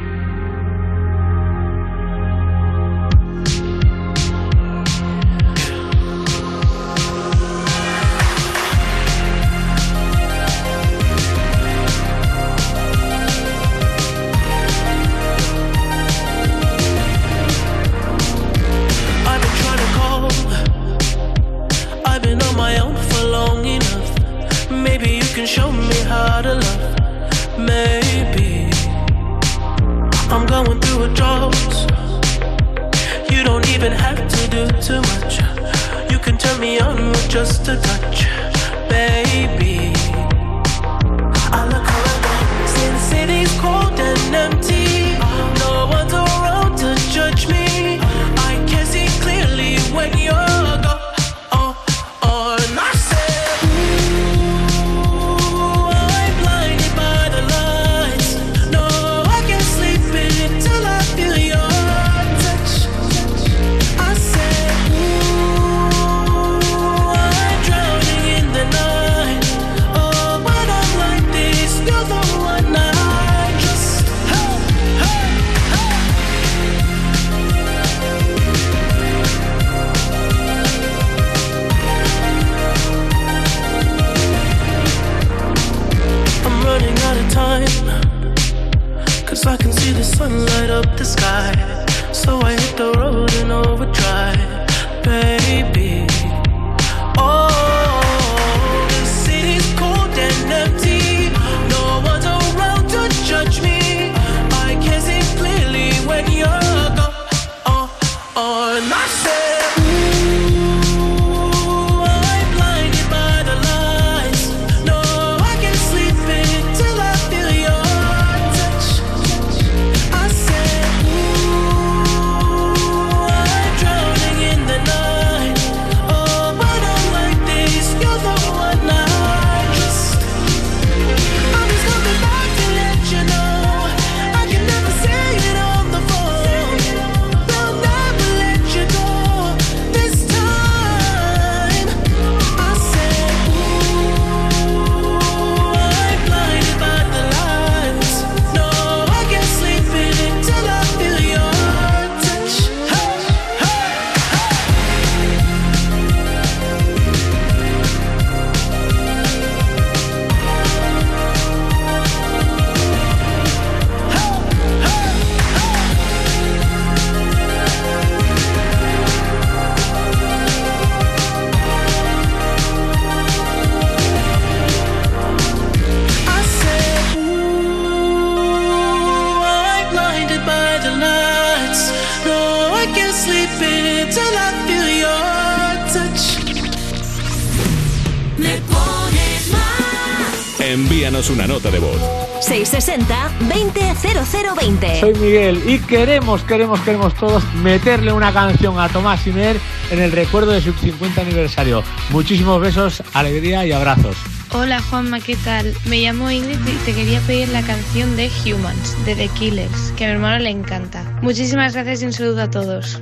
S74: queremos, queremos, queremos todos meterle una canción a Tomás Siner en el recuerdo de su 50 aniversario. Muchísimos besos, alegría y abrazos.
S75: Hola Juanma, ¿qué tal? Me llamo Ingrid y te quería pedir la canción de Humans, de The Killers, que a mi hermano le encanta. Muchísimas gracias y un saludo a todos.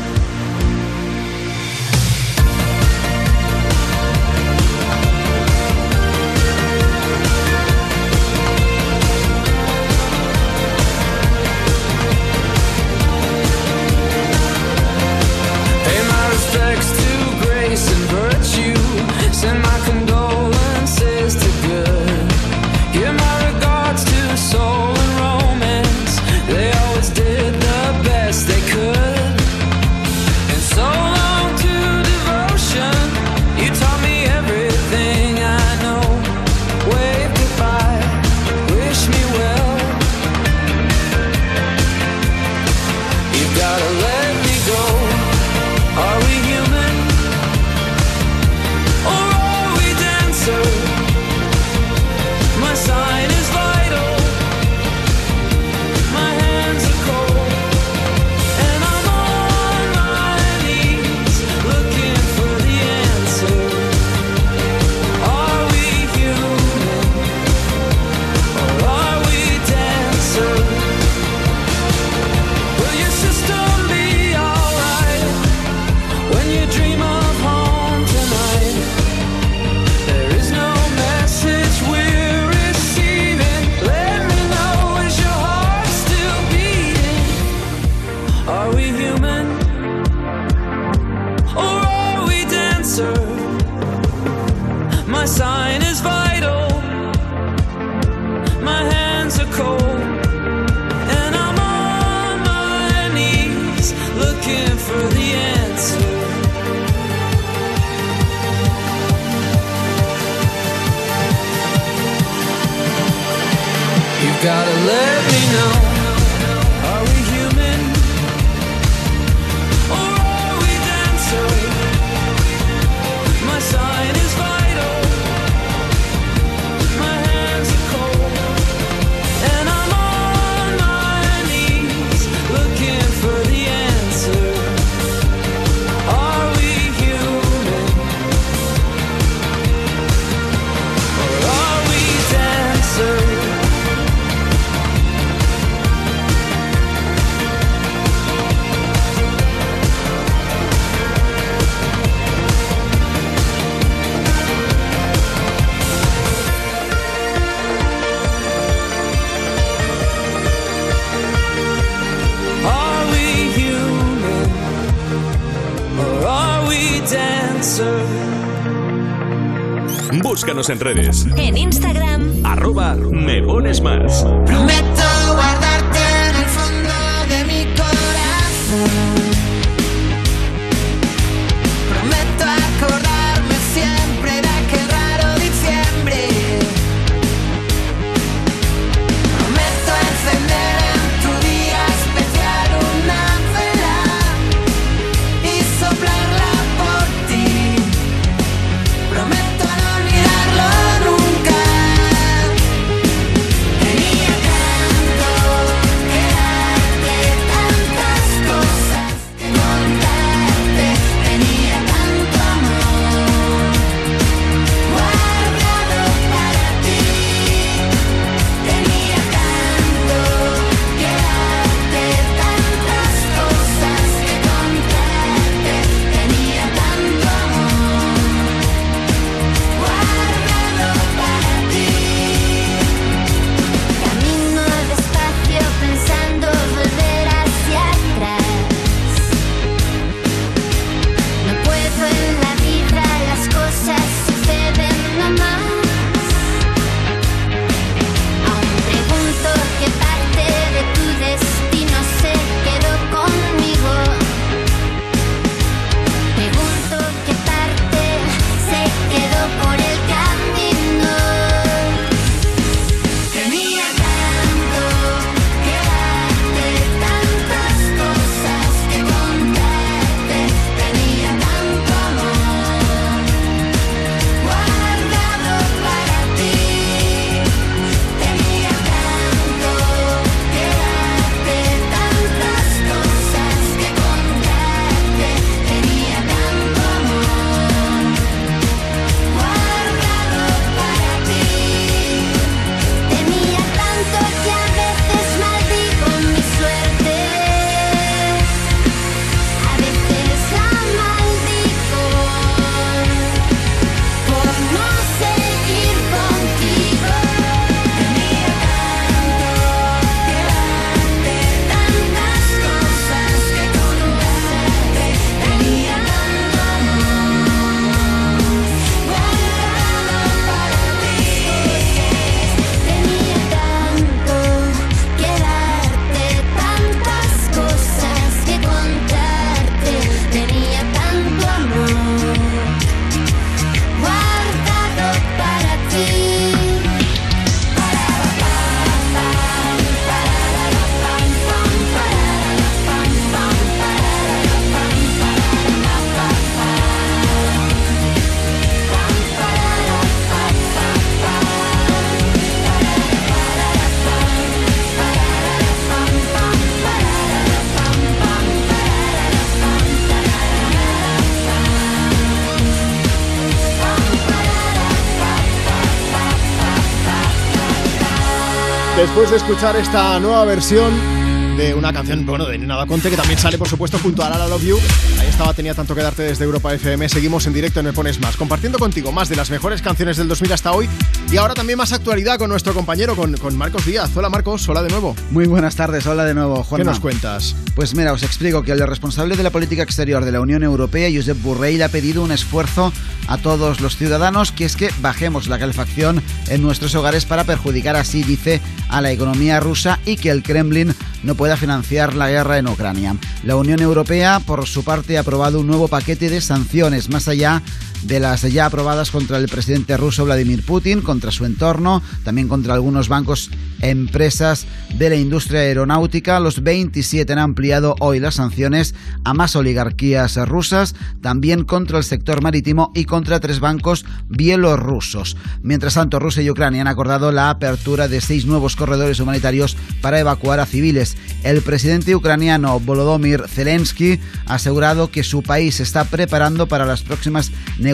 S28: en redes.
S9: En
S3: Después de escuchar esta nueva versión de una canción, bueno, de Nina Conte, que también sale, por supuesto, junto a La Love You. Ahí estaba, tenía tanto que darte desde Europa FM. Seguimos en directo en Me Pones Más, compartiendo contigo más de las mejores canciones del 2000 hasta hoy. Y ahora también más actualidad con nuestro compañero, con, con Marcos Díaz. Hola, Marcos, hola de nuevo.
S49: Muy buenas tardes, hola de nuevo, Juan.
S3: ¿Qué nos cuentas?
S49: Pues mira, os explico que el responsable de la política exterior de la Unión Europea, Josep Borrell, ha pedido un esfuerzo a todos los ciudadanos, que es que bajemos la calefacción en nuestros hogares para perjudicar así, dice, a la economía rusa y que el Kremlin no pueda financiar la guerra en Ucrania. La Unión Europea, por su parte, ha aprobado un nuevo paquete de sanciones más allá de las ya aprobadas contra el presidente ruso Vladimir Putin, contra su entorno, también contra algunos bancos empresas de la industria aeronáutica. Los 27 han ampliado hoy las sanciones a más oligarquías rusas, también contra el sector marítimo y contra tres bancos bielorrusos. Mientras tanto, Rusia y Ucrania han acordado la apertura de seis nuevos corredores humanitarios para evacuar a civiles. El presidente ucraniano Volodymyr Zelensky ha asegurado que su país está preparando para las próximas negociaciones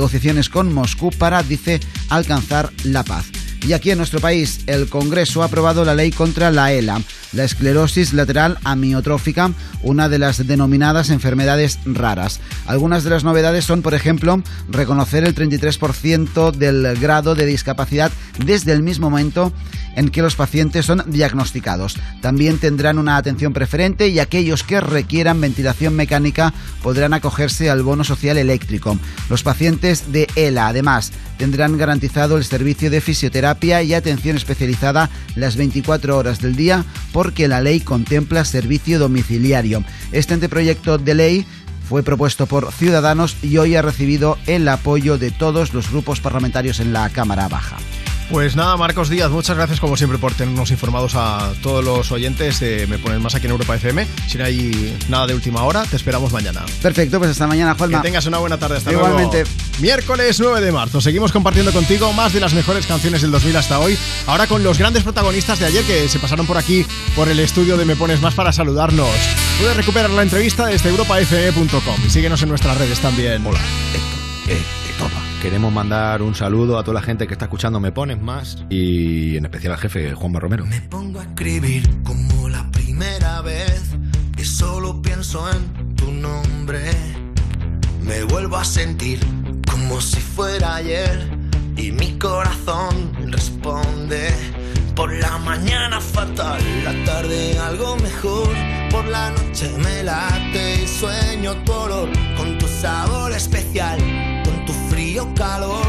S49: con Moscú para, dice, alcanzar la paz. Y aquí en nuestro país, el Congreso ha aprobado la ley contra la ELA, la esclerosis lateral amiotrófica, una de las denominadas enfermedades raras. Algunas de las novedades son, por ejemplo, reconocer el 33% del grado de discapacidad desde el mismo momento en que los pacientes son diagnosticados. También tendrán una atención preferente y aquellos que requieran ventilación mecánica podrán acogerse al bono social eléctrico. Los pacientes de ELA, además, tendrán garantizado el servicio de fisioterapia y atención especializada las 24 horas del día porque la ley contempla servicio domiciliario. Este anteproyecto de ley fue propuesto por Ciudadanos y hoy ha recibido el apoyo de todos los grupos parlamentarios en la Cámara Baja.
S3: Pues nada, Marcos Díaz, muchas gracias como siempre por tenernos informados a todos los oyentes. de Me ponen más aquí en Europa FM. Si no hay nada de última hora, te esperamos mañana.
S49: Perfecto, pues hasta mañana, Juanma.
S3: Que tengas una buena tarde. Hasta
S49: Igualmente.
S3: luego. Miércoles 9 de marzo. Seguimos compartiendo contigo más de las mejores canciones del 2000 hasta hoy. Ahora con los grandes protagonistas de ayer que se pasaron por aquí, por el estudio de Me Pones Más para saludarnos. Puedes recuperar la entrevista desde europafm.com y síguenos en nuestras redes también.
S76: Hola, Héctor. Queremos mandar un saludo a toda la gente que está escuchando Me Pones Más y en especial al jefe Juanma Romero.
S4: Me pongo a escribir como la primera vez y solo pienso en tu nombre. Me vuelvo a sentir como si fuera ayer y mi corazón responde. Por la mañana fatal, la tarde algo mejor. Por la noche me late y sueño tu olor con tu sabor especial, calor,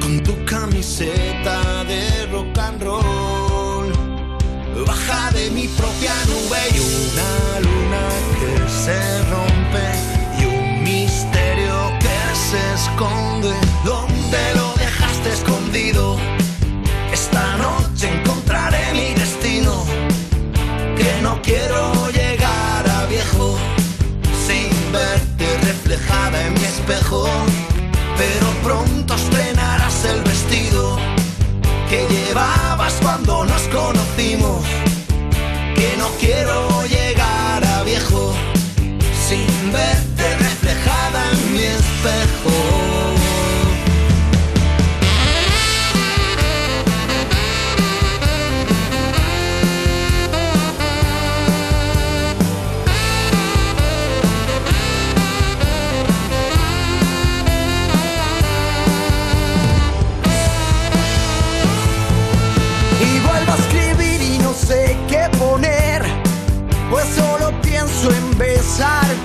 S4: con tu camiseta de rock and roll. Baja de mi propia nube y una luna que se rompe y un misterio que se esconde. ¿Dónde lo dejaste escondido? Esta noche encontraré mi destino. Que no quiero llegar a viejo sin verte reflejada en mi espejo. No quiero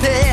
S77: happy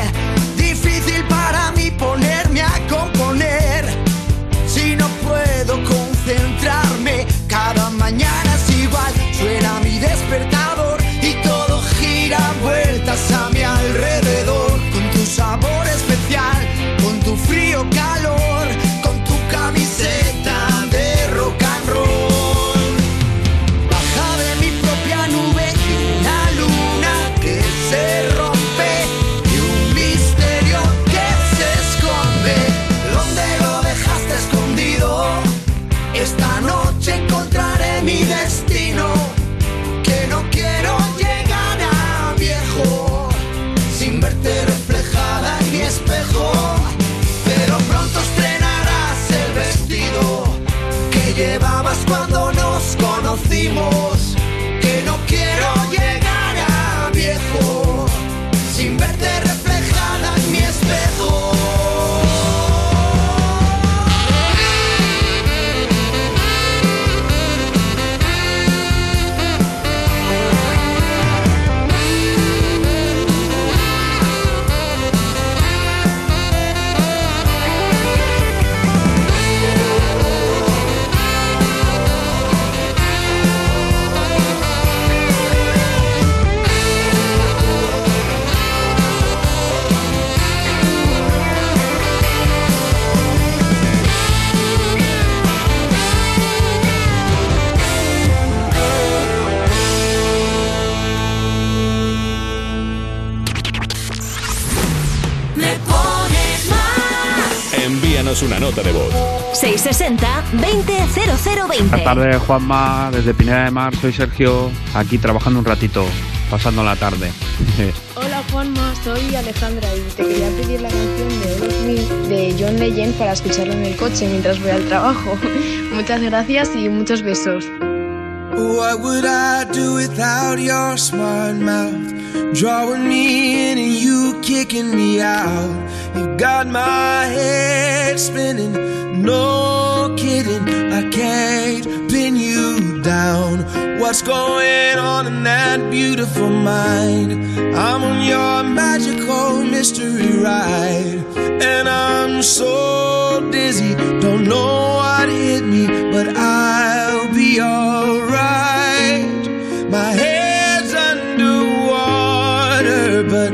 S77: tardes, Juanma, desde Pineda de Mar, soy Sergio, aquí trabajando un ratito, pasando la tarde.
S78: Hola Juanma, soy Alejandra y te quería pedir la canción de Me de John Legend para escucharla en el coche mientras voy al trabajo. Muchas gracias y muchos besos.
S4: What would I do without your smart mouth? Drawing me in and you kicking me out. You got my head spinning, no kidding. I can't. What's going on in that beautiful mind? I'm on your magical mystery ride. And I'm so dizzy, don't know what hit me, but I'll be alright. My head's underwater, but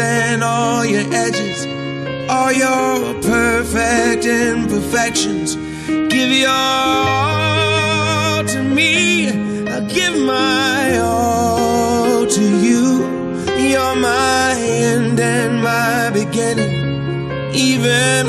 S4: and all your edges, all your perfect imperfections. Give your all to me. I'll give my all to you. You're my end and my beginning. Even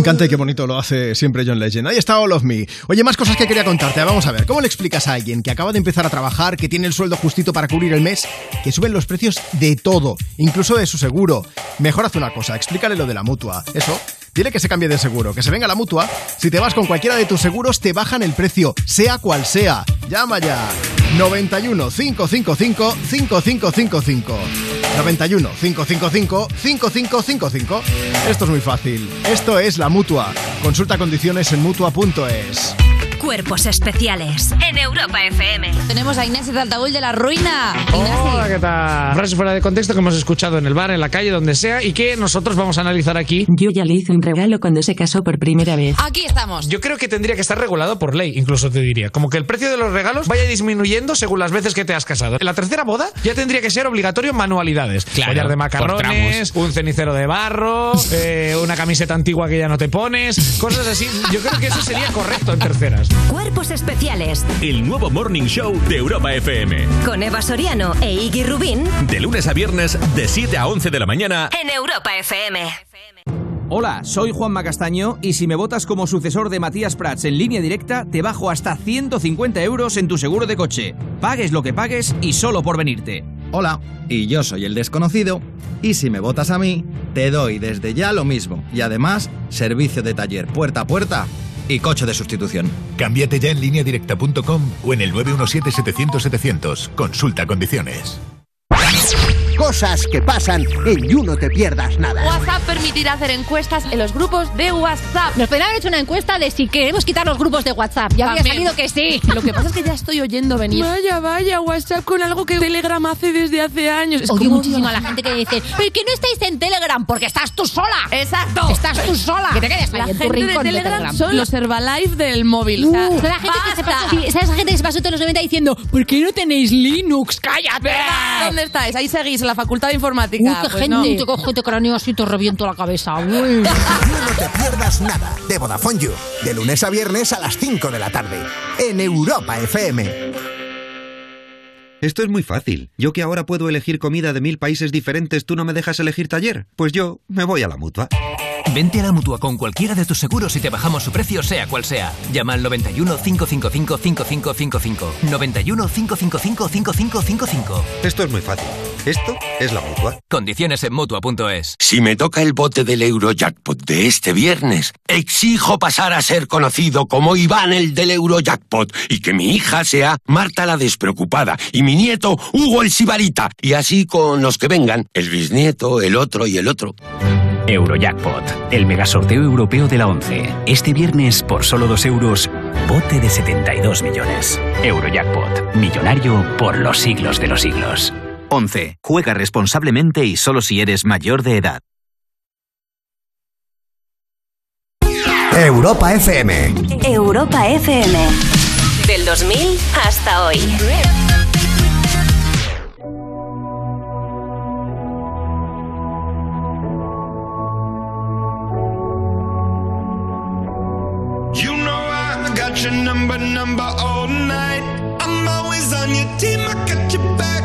S4: Oh.
S3: Qué bien canta y qué bonito lo hace siempre John Legend. Ahí está All of Me. Oye, más cosas que quería contarte. Vamos a ver, ¿cómo le explicas a alguien que acaba de empezar a trabajar, que tiene el sueldo justito para cubrir el mes, que suben los precios de todo, incluso de su seguro? Mejor haz una cosa, explícale lo de la mutua. Eso, dile que se cambie de seguro, que se venga la mutua. Si te vas con cualquiera de tus seguros, te bajan el precio, sea cual sea. Llama ya. 91 555 5555. 91 555 5555. Esto es muy fácil. Esto es la mutua. Consulta condiciones en mutua.es.
S2: Cuerpos especiales en Europa FM.
S40: Tenemos a Inés de de la Ruina.
S16: Hola, ¿qué tal? Frases fuera de contexto que hemos escuchado en el bar, en la calle, donde sea, y que nosotros vamos a analizar aquí.
S18: Yo ya le hice un regalo cuando se casó por primera vez.
S40: Aquí estamos.
S16: Yo creo que tendría que estar regulado por ley, incluso te diría. Como que el precio de los regalos vaya disminuyendo según las veces que te has casado. En la tercera boda ya tendría que ser obligatorio manualidades.
S79: Claro,
S16: Collar de macarrones, un cenicero de barro, eh, una camiseta antigua que ya no te pones, cosas así. Yo creo que eso sería correcto en terceras.
S2: Cuerpos especiales
S1: El nuevo Morning Show de Europa FM.
S2: con Eva Soriano e Iggy Rubín
S1: De lunes a viernes, de 7 a 11 de la mañana.
S2: en Europa FM.
S80: Hola, soy Juanma Castaño y si me votas como sucesor de Matías Prats en línea directa, te bajo hasta 150 euros en tu seguro de coche. Pagues lo que pagues y solo por venirte.
S53: Hola, y yo soy el desconocido, y si me votas a mí, te doy desde ya lo mismo, y además, servicio de taller puerta a puerta y coche de sustitución.
S81: Cámbiate ya en lineadirecta.com o en el 917-700-700. Consulta condiciones.
S82: Cosas que pasan en You No Te Pierdas Nada.
S40: WhatsApp permitirá hacer encuestas en los grupos de WhatsApp.
S41: Nos podrían haber hecho una encuesta de si queremos quitar los grupos de WhatsApp. Ya
S40: También.
S41: salido que sí.
S40: Lo que pasa es que ya estoy oyendo venir. Vaya, vaya, WhatsApp con algo que Telegram hace desde hace años. Es
S41: Odio
S40: como-
S41: muchísimo a la gente que dice, ¿por qué no estáis en Telegram? Porque estás tú sola.
S40: Exacto.
S41: Estás tú sola. Que te quedes ahí
S40: La
S41: en tu
S40: gente de
S41: rincón
S40: Telegram son los Herbalife del móvil. O sea,
S41: Uh, la gente que se pasó, sí, esa gente que se pasó todos los 90 diciendo, ¿por qué no tenéis Linux? ¡Cállate!
S40: ¿Dónde estáis? Ahí seguís, en la Facultad de
S41: Uy,
S40: Informática.
S41: qué
S40: Pues
S41: gente,
S40: no.
S41: te cojo, te cráneo así, te reviento la cabeza. Uy.
S83: No Te Pierdas Nada de Vodafone You. De lunes a viernes a las 5 de la tarde. En Europa FM.
S84: Esto es muy fácil. Yo que ahora puedo elegir comida de mil países diferentes, ¿tú no me dejas elegir taller? Pues yo me voy a la mutua.
S34: Vente a la mutua con cualquiera de tus seguros y te bajamos su precio, sea cual sea. Llama al 91 555 5555. 91 555 5555.
S84: Esto es muy fácil. Esto es la mutua.
S34: Condiciones en mutua.es.
S81: Si me toca el bote del Eurojackpot de este viernes, exijo pasar a ser conocido como Iván el del Eurojackpot y que mi hija sea Marta la despreocupada y mi nieto Hugo el Sibarita y así con los que vengan, el bisnieto, el otro y el otro.
S85: Eurojackpot, el megasorteo europeo de la 11. Este viernes, por solo 2 euros, bote de 72 millones. Eurojackpot, millonario por los siglos de los siglos.
S86: 11. Juega responsablemente y solo si eres mayor de edad.
S83: Europa FM.
S9: Europa FM. Del 2000 hasta hoy.
S28: You know I got your number, number all night. I'm always on your team, I got your back,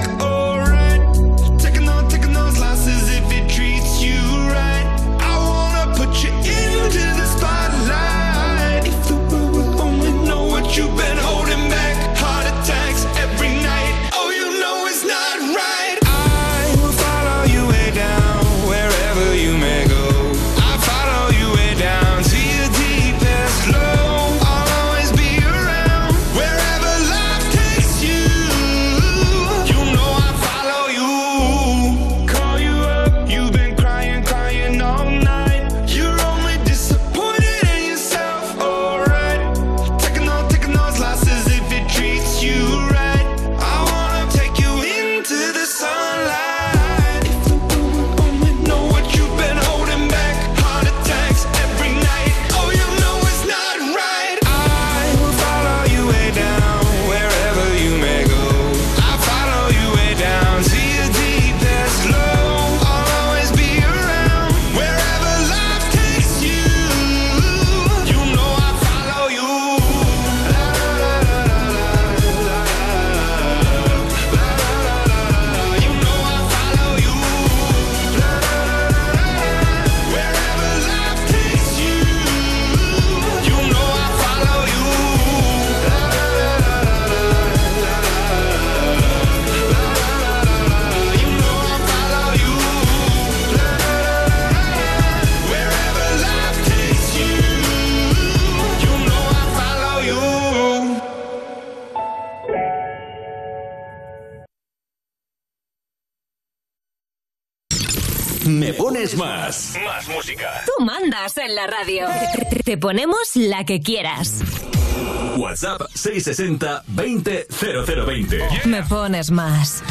S1: Me pones más. Más música.
S9: Tú mandas en la radio. Te ponemos la que quieras.
S1: WhatsApp 660 20 0020.
S9: Me pones más.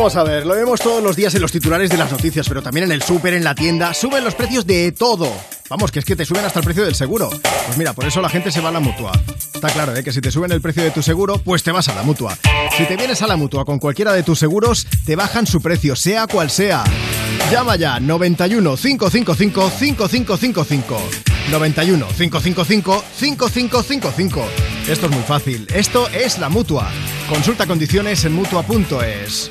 S3: Vamos a ver, lo vemos todos los días en los titulares de las noticias, pero también en el súper, en la tienda, suben los precios de todo. Vamos, que es que te suben hasta el precio del seguro. Pues mira, por eso la gente se va a la mutua. Está claro, ¿eh? que si te suben el precio de tu seguro, pues te vas a la mutua. Si te vienes a la mutua con cualquiera de tus seguros, te bajan su precio, sea cual sea. Llama ya 91 555 5555. 91 555 5555. Esto es muy fácil. Esto es la mutua. Consulta condiciones en mutua.es.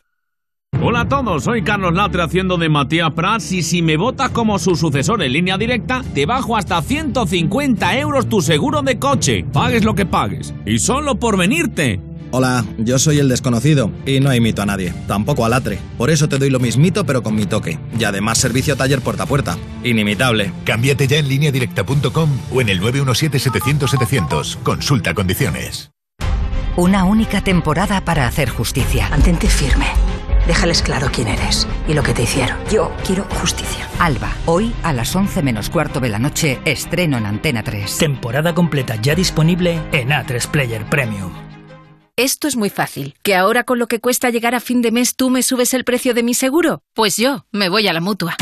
S80: Hola a todos, soy Carlos Latre haciendo de Matías Prats y si me votas como su sucesor en línea directa, te bajo hasta 150 euros tu seguro de coche. Pagues lo que pagues. Y solo por venirte.
S53: Hola, yo soy el desconocido y no imito a nadie, tampoco a Latre. Por eso te doy lo mismito pero con mi toque. Y además servicio taller puerta a puerta. Inimitable.
S87: Cámbiate ya en lineadirecta.com o en el 917-700-700. Consulta condiciones.
S88: Una única temporada para hacer justicia.
S89: Mantente firme. Déjales claro quién eres y lo que te hicieron. Yo quiero justicia.
S88: Alba, hoy a las 11 menos cuarto de la noche, estreno en Antena 3.
S19: Temporada completa ya disponible en A3 Player Premium.
S90: Esto es muy fácil. ¿Que ahora con lo que cuesta llegar a fin de mes tú me subes el precio de mi seguro? Pues yo me voy a la mutua.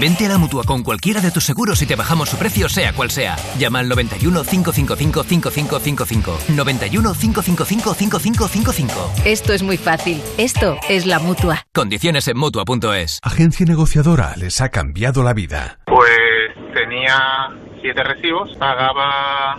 S34: Vente a la mutua con cualquiera de tus seguros y te bajamos su precio, sea cual sea. Llama al 91 555 5555. 91 555 5555.
S90: Esto es muy fácil. Esto es la mutua.
S34: Condiciones en mutua.es.
S21: Agencia negociadora les ha cambiado la vida.
S91: Pues tenía siete recibos, pagaba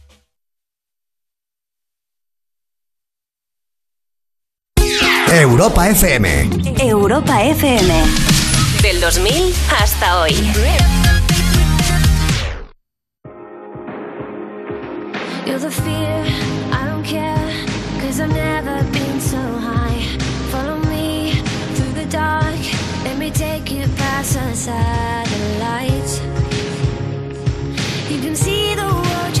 S92: Europa FM.
S2: Europa FM. Del 2000 hasta hoy.
S59: You're the fear, I don't care, cause I've never been so high. Follow me through the dark, let me take you past the satellites. You can see the world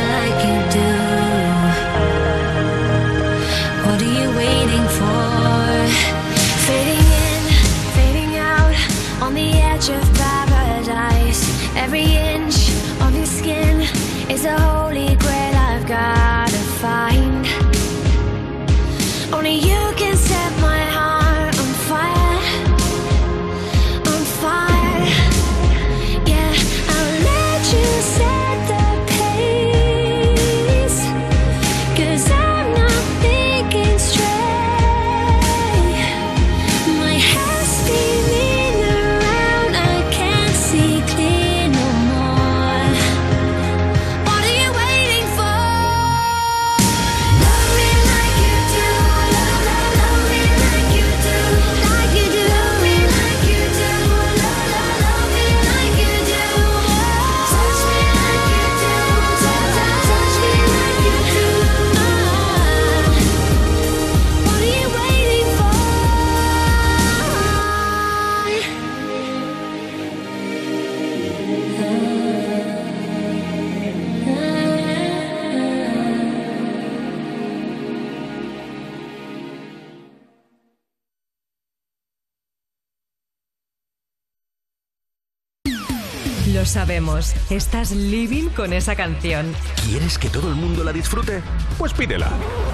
S2: Estás living con esa canción.
S1: ¿Quieres que todo el mundo la disfrute? Pues pídela.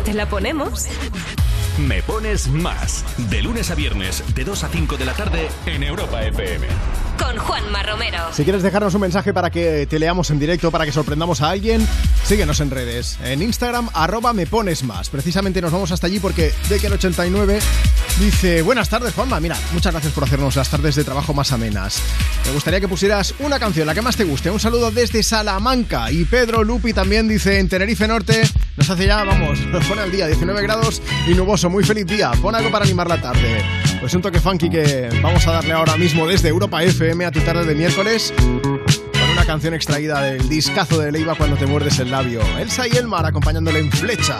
S2: ¿Te la ponemos?
S1: Me pones más. De lunes a viernes, de 2 a 5 de la tarde, en Europa FM.
S2: Con Juanma Romero.
S3: Si quieres dejarnos un mensaje para que te leamos en directo, para que sorprendamos a alguien, síguenos en redes. En Instagram, arroba me pones más. Precisamente nos vamos hasta allí porque de que el 89 dice, buenas tardes Juanma, mira, muchas gracias por hacernos las tardes de trabajo más amenas. Me gustaría que pusieras una canción, la que más te guste. Un saludo desde Salamanca. Y Pedro Lupi también dice, en Tenerife Norte, nos hace ya, vamos, nos pone al día, 19 grados y nuboso. Muy feliz día. Pon algo para animar la tarde. Pues un toque funky que vamos a darle ahora mismo desde Europa FM a tu tarde de miércoles con una canción extraída del discazo de Leiva cuando te muerdes el labio. Elsa y Elmar acompañándole en flecha.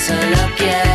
S93: Solo quiero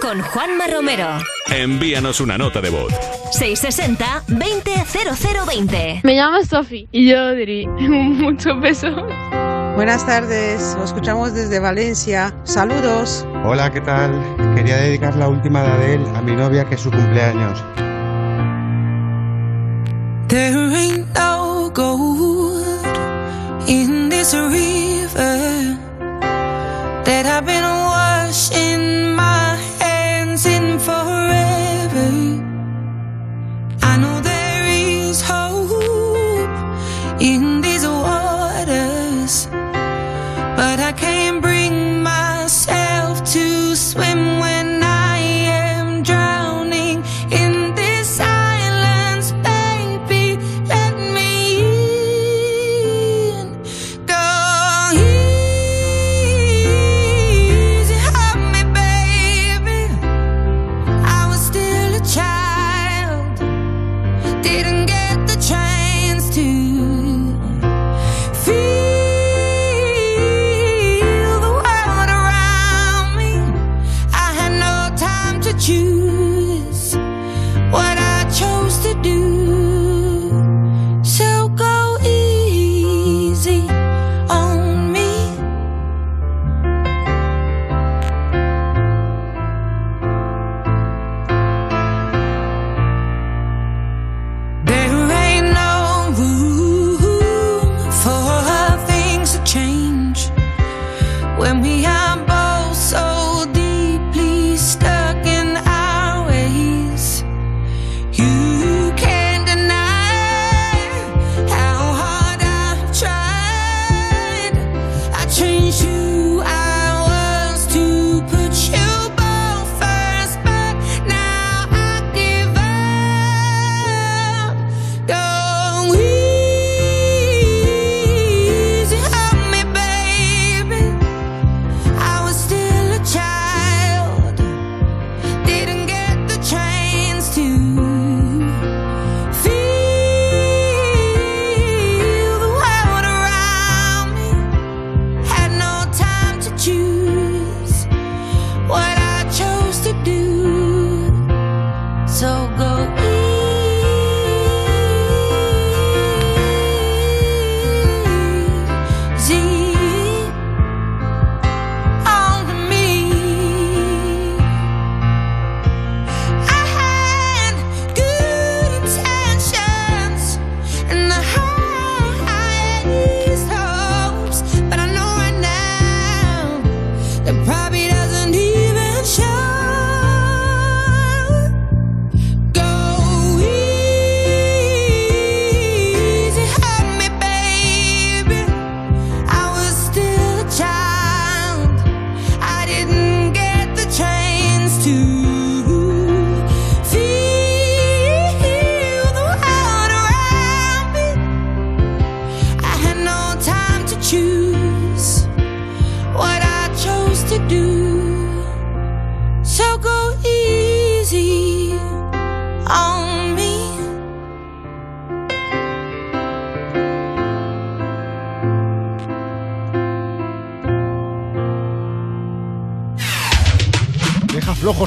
S2: con Juanma Romero.
S1: Envíanos una nota de voz.
S2: 660-200020.
S94: Me llamo Sofi y yo diría mucho peso.
S95: Buenas tardes, lo escuchamos desde Valencia. Saludos.
S96: Hola, ¿qué tal? Quería dedicar la última de Adele a mi novia que es su cumpleaños.
S97: There ain't no gold in this river that I've been washing forever.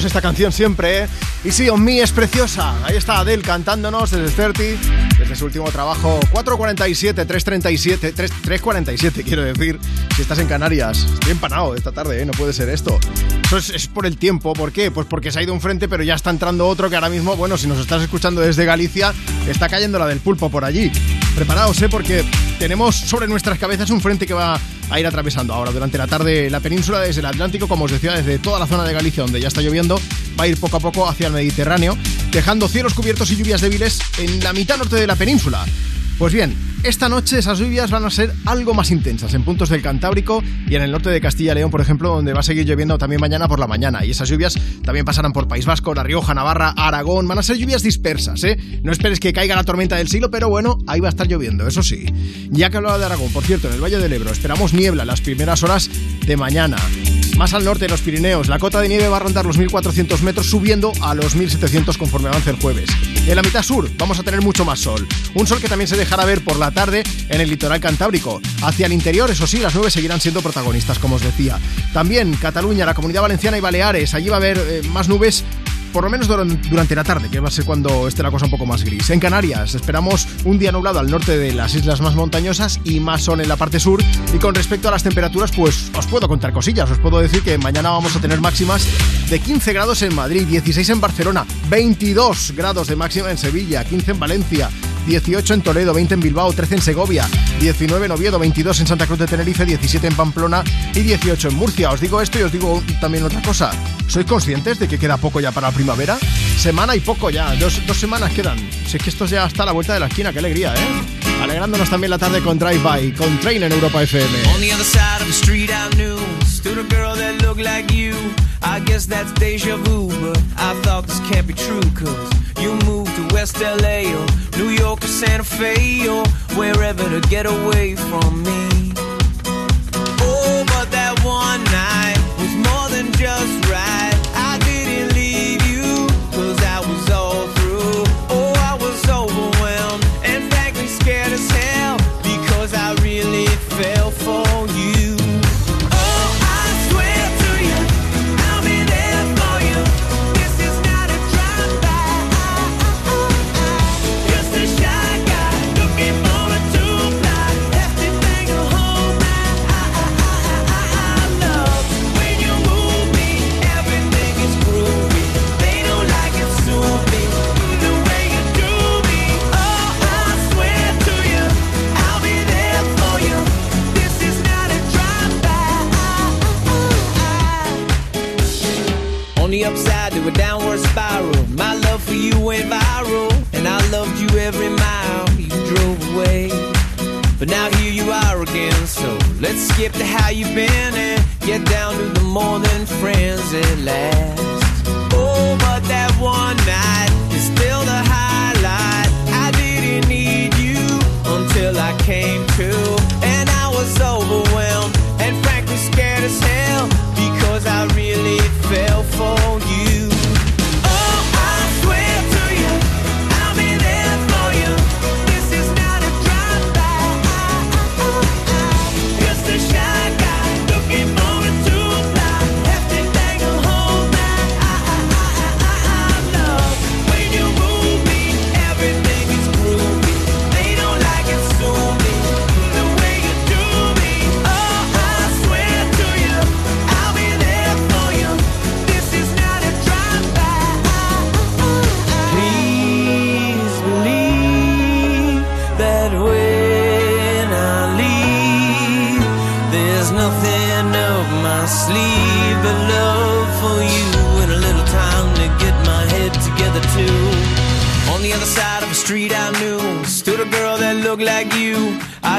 S3: Esta canción siempre, ¿eh? Y sí, On Me es preciosa. Ahí está Adele cantándonos desde 30, desde su último trabajo. 4.47, 3.37, 3, 3.47 quiero decir. Si estás en Canarias. Estoy empanado esta tarde, ¿eh? No puede ser esto. Eso es, es por el tiempo. ¿Por qué? Pues porque se ha ido un frente, pero ya está entrando otro que ahora mismo, bueno, si nos estás escuchando desde Galicia, está cayendo la del pulpo por allí. Preparaos, ¿eh? Porque tenemos sobre nuestras cabezas un frente que va a ir atravesando ahora durante la tarde la península desde el Atlántico, como os decía, desde toda la zona de Galicia donde ya está lloviendo, va a ir poco a poco hacia el Mediterráneo, dejando cielos cubiertos y lluvias débiles en la mitad norte de la península. Pues bien, esta noche esas lluvias van a ser algo más intensas en puntos del Cantábrico y en el norte de Castilla y León, por ejemplo, donde va a seguir lloviendo también mañana por la mañana. Y esas lluvias también pasarán por País Vasco, La Rioja, Navarra, Aragón. Van a ser lluvias dispersas, ¿eh? No esperes que caiga la tormenta del siglo, pero bueno, ahí va a estar lloviendo, eso sí. Ya que hablaba de Aragón, por cierto, en el Valle del Ebro esperamos niebla las primeras horas de mañana. Más al norte, en los Pirineos, la cota de nieve va a rondar los 1.400 metros, subiendo a los 1.700 conforme avance el jueves. En la mitad sur vamos a tener mucho más sol. Un sol que también se dejará ver por la tarde en el litoral cantábrico. Hacia el interior, eso sí, las nubes seguirán siendo protagonistas, como os decía. También Cataluña, la Comunidad Valenciana y Baleares. Allí va a haber eh, más nubes por lo menos duran- durante la tarde, que va a ser cuando esté la cosa un poco más gris. En Canarias esperamos un día nublado al norte de las islas más montañosas y más sol en la parte sur. Y con respecto a las temperaturas, pues os puedo contar cosillas. Os puedo decir que mañana vamos a tener máximas de 15 grados en Madrid, 16 en Barcelona, 22 grados de máxima en Sevilla, 15 en Valencia. 18 en Toledo, 20 en Bilbao, 13 en Segovia, 19 en Oviedo, 22 en Santa Cruz de Tenerife, 17 en Pamplona y 18 en Murcia. Os digo esto y os digo también otra cosa. ¿Sois conscientes de que queda poco ya para primavera? Semana y poco ya, dos, dos semanas quedan. Si es que esto ya está a la vuelta de la esquina, qué alegría, ¿eh? Alegrándonos también la tarde con Drive By, con Train en Europa FM.
S98: On the other side of the street I knew Stood a girl that looked like you I guess that's deja vu But I thought this can't be true Cause you moved to West LA Or New York or Santa Fe Or wherever to get away from me Oh, but that one night Was more than just let's skip to how you've been And get down to the more than friends at last. Oh, but that one night is still the highlight. I didn't need you until I came to And I was overwhelmed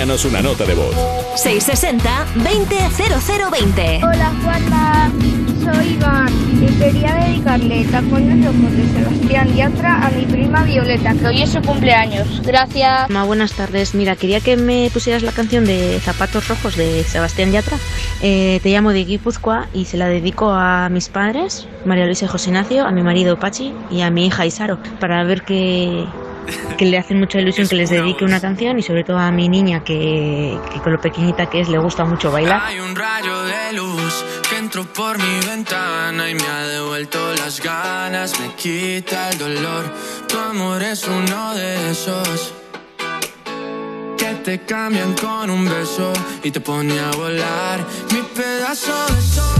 S1: Envíanos una nota de voz.
S2: 660-200020.
S99: Hola Juanma, soy Iván y quería dedicarle Tacones Rojos de Sebastián Yatra a mi prima Violeta, que hoy es su cumpleaños. Gracias.
S100: Ma, buenas tardes. Mira, quería que me pusieras la canción de Zapatos Rojos de Sebastián Yatra. Eh, te llamo de Guipúzcoa y se la dedico a mis padres, María Luisa y José Ignacio, a mi marido Pachi y a mi hija Isaro, para ver que, que le hacen mucha ilusión que les dedique una canción y sobre todo a mi niña que, que con lo pequeñita que es le gusta mucho bailar.
S28: Hay un rayo de luz que entró por mi ventana y me ha devuelto las ganas, me quita el dolor. Tu amor es uno de esos que te cambian con un beso y te pone a volar. Mi pedazo de sol,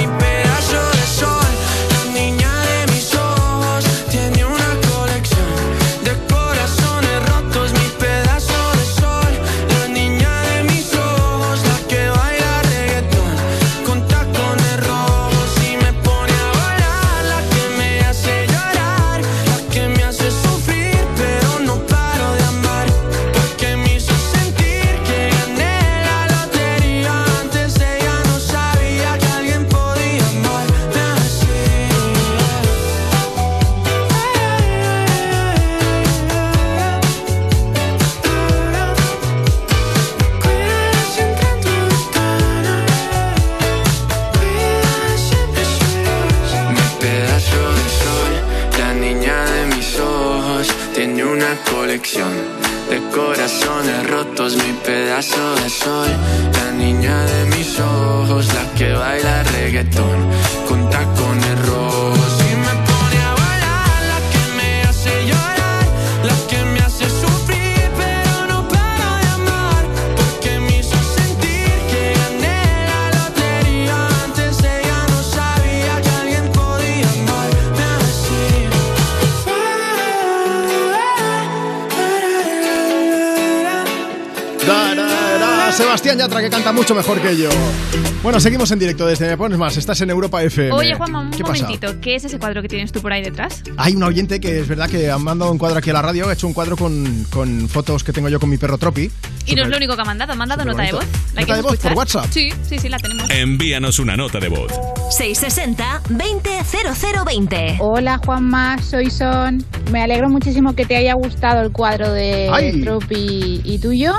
S3: Bueno, seguimos en directo desde Me Pones Más. Estás en Europa FM.
S101: Oye, Juanma, un
S3: ¿Qué pasa?
S101: momentito. ¿Qué es ese cuadro que tienes tú por ahí detrás?
S3: Hay un oyente que es verdad que ha mandado un cuadro aquí a la radio. Ha hecho un cuadro con, con fotos que tengo yo con mi perro Tropi.
S101: Y no es lo único que ha mandado. Ha mandado nota de voz. ¿La
S3: ¿Nota de voz por? WhatsApp?
S101: Sí, sí, sí, la tenemos.
S1: Envíanos una nota de voz.
S2: 660-200020.
S102: Hola Juanma, soy Son. Me alegro muchísimo que te haya gustado el cuadro de
S3: ¡Ay!
S102: Tropi y tuyo.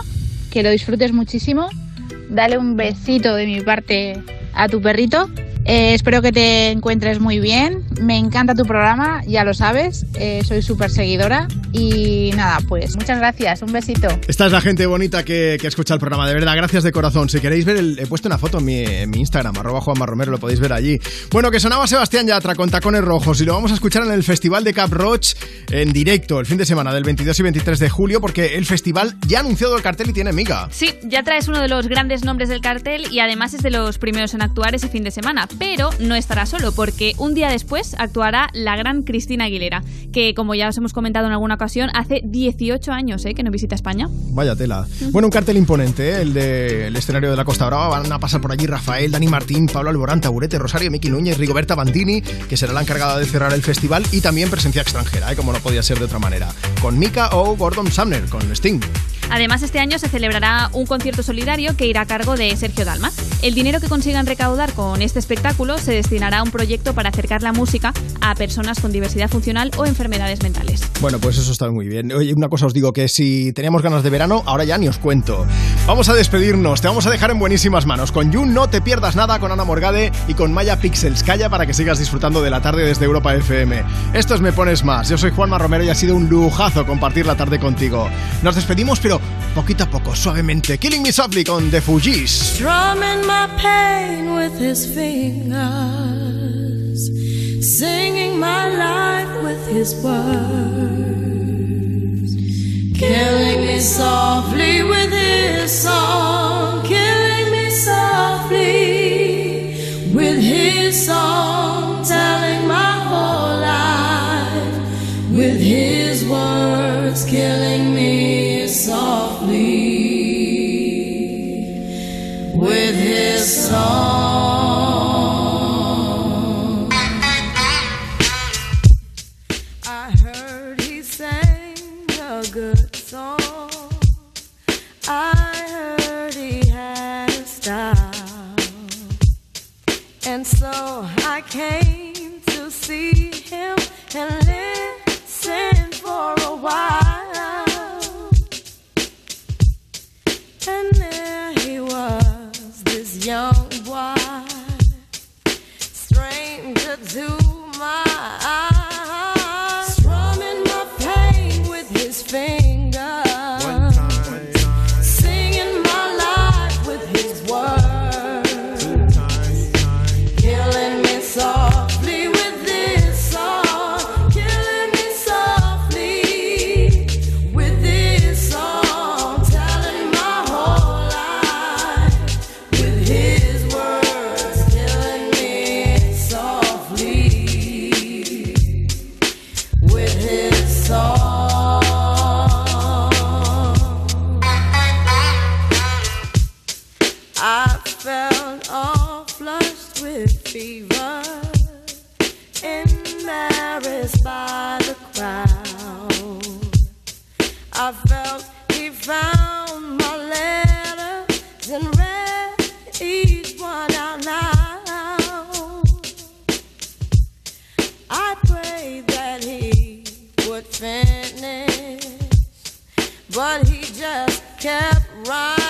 S102: Que lo disfrutes muchísimo. Dale un besito de mi parte a tu perrito. Eh, espero que te encuentres muy bien. Me encanta tu programa, ya lo sabes. Eh, soy súper seguidora. Y nada, pues muchas gracias. Un besito.
S3: Esta es la gente bonita que, que escucha el programa, de verdad, gracias de corazón. Si queréis ver, el- he puesto una foto en mi, en mi Instagram, arroba Juanma Romero, lo podéis ver allí. Bueno, que sonaba Sebastián Yatra con tacones rojos y lo vamos a escuchar en el Festival de Cap Roach en directo, el fin de semana del 22 y 23 de julio, porque el festival ya ha anunciado el cartel y tiene miga.
S101: Sí, ya traes uno de los grandes nombres del cartel y además es de los primeros en actuar ese fin de semana. Pero no estará solo, porque un día después actuará la gran Cristina Aguilera, que como ya os hemos comentado en alguna ocasión, hace 18 años ¿eh? que no visita España.
S3: Vaya tela. Bueno, un cartel imponente, ¿eh? el del escenario de la Costa Brava. Van a pasar por allí Rafael, Dani Martín, Pablo Alborán, Taburete, Rosario, Miki Núñez, Rigoberta Bandini, que será la encargada de cerrar el festival, y también presencia extranjera, ¿eh? como no podía ser de otra manera, con Mika o Gordon Sumner, con Sting.
S101: Además, este año se celebrará un concierto solidario que irá a cargo de Sergio Dalma. El dinero que consigan recaudar con este espectáculo se destinará a un proyecto para acercar la música a personas con diversidad funcional o enfermedades mentales.
S3: Bueno, pues eso está muy bien. Oye, una cosa os digo, que si teníamos ganas de verano, ahora ya ni os cuento. Vamos a despedirnos, te vamos a dejar en buenísimas manos. Con You no te pierdas nada, con Ana Morgade y con Maya Pixels. Calla para que sigas disfrutando de la tarde desde Europa FM. Esto es Me Pones Más. Yo soy Juanma Romero y ha sido un lujazo compartir la tarde contigo. Nos despedimos, pero poquito a poco, suavemente. Killing Me Softly con The Fugees.
S97: Drumming my pain with his fingers, singing my life with his words, killing me softly with his song, killing me softly with his song, telling my whole life with his words, killing me softly with his song. I heard he sang a good song. I heard he had a style. And so I came to see him and listen for a while. Kept right.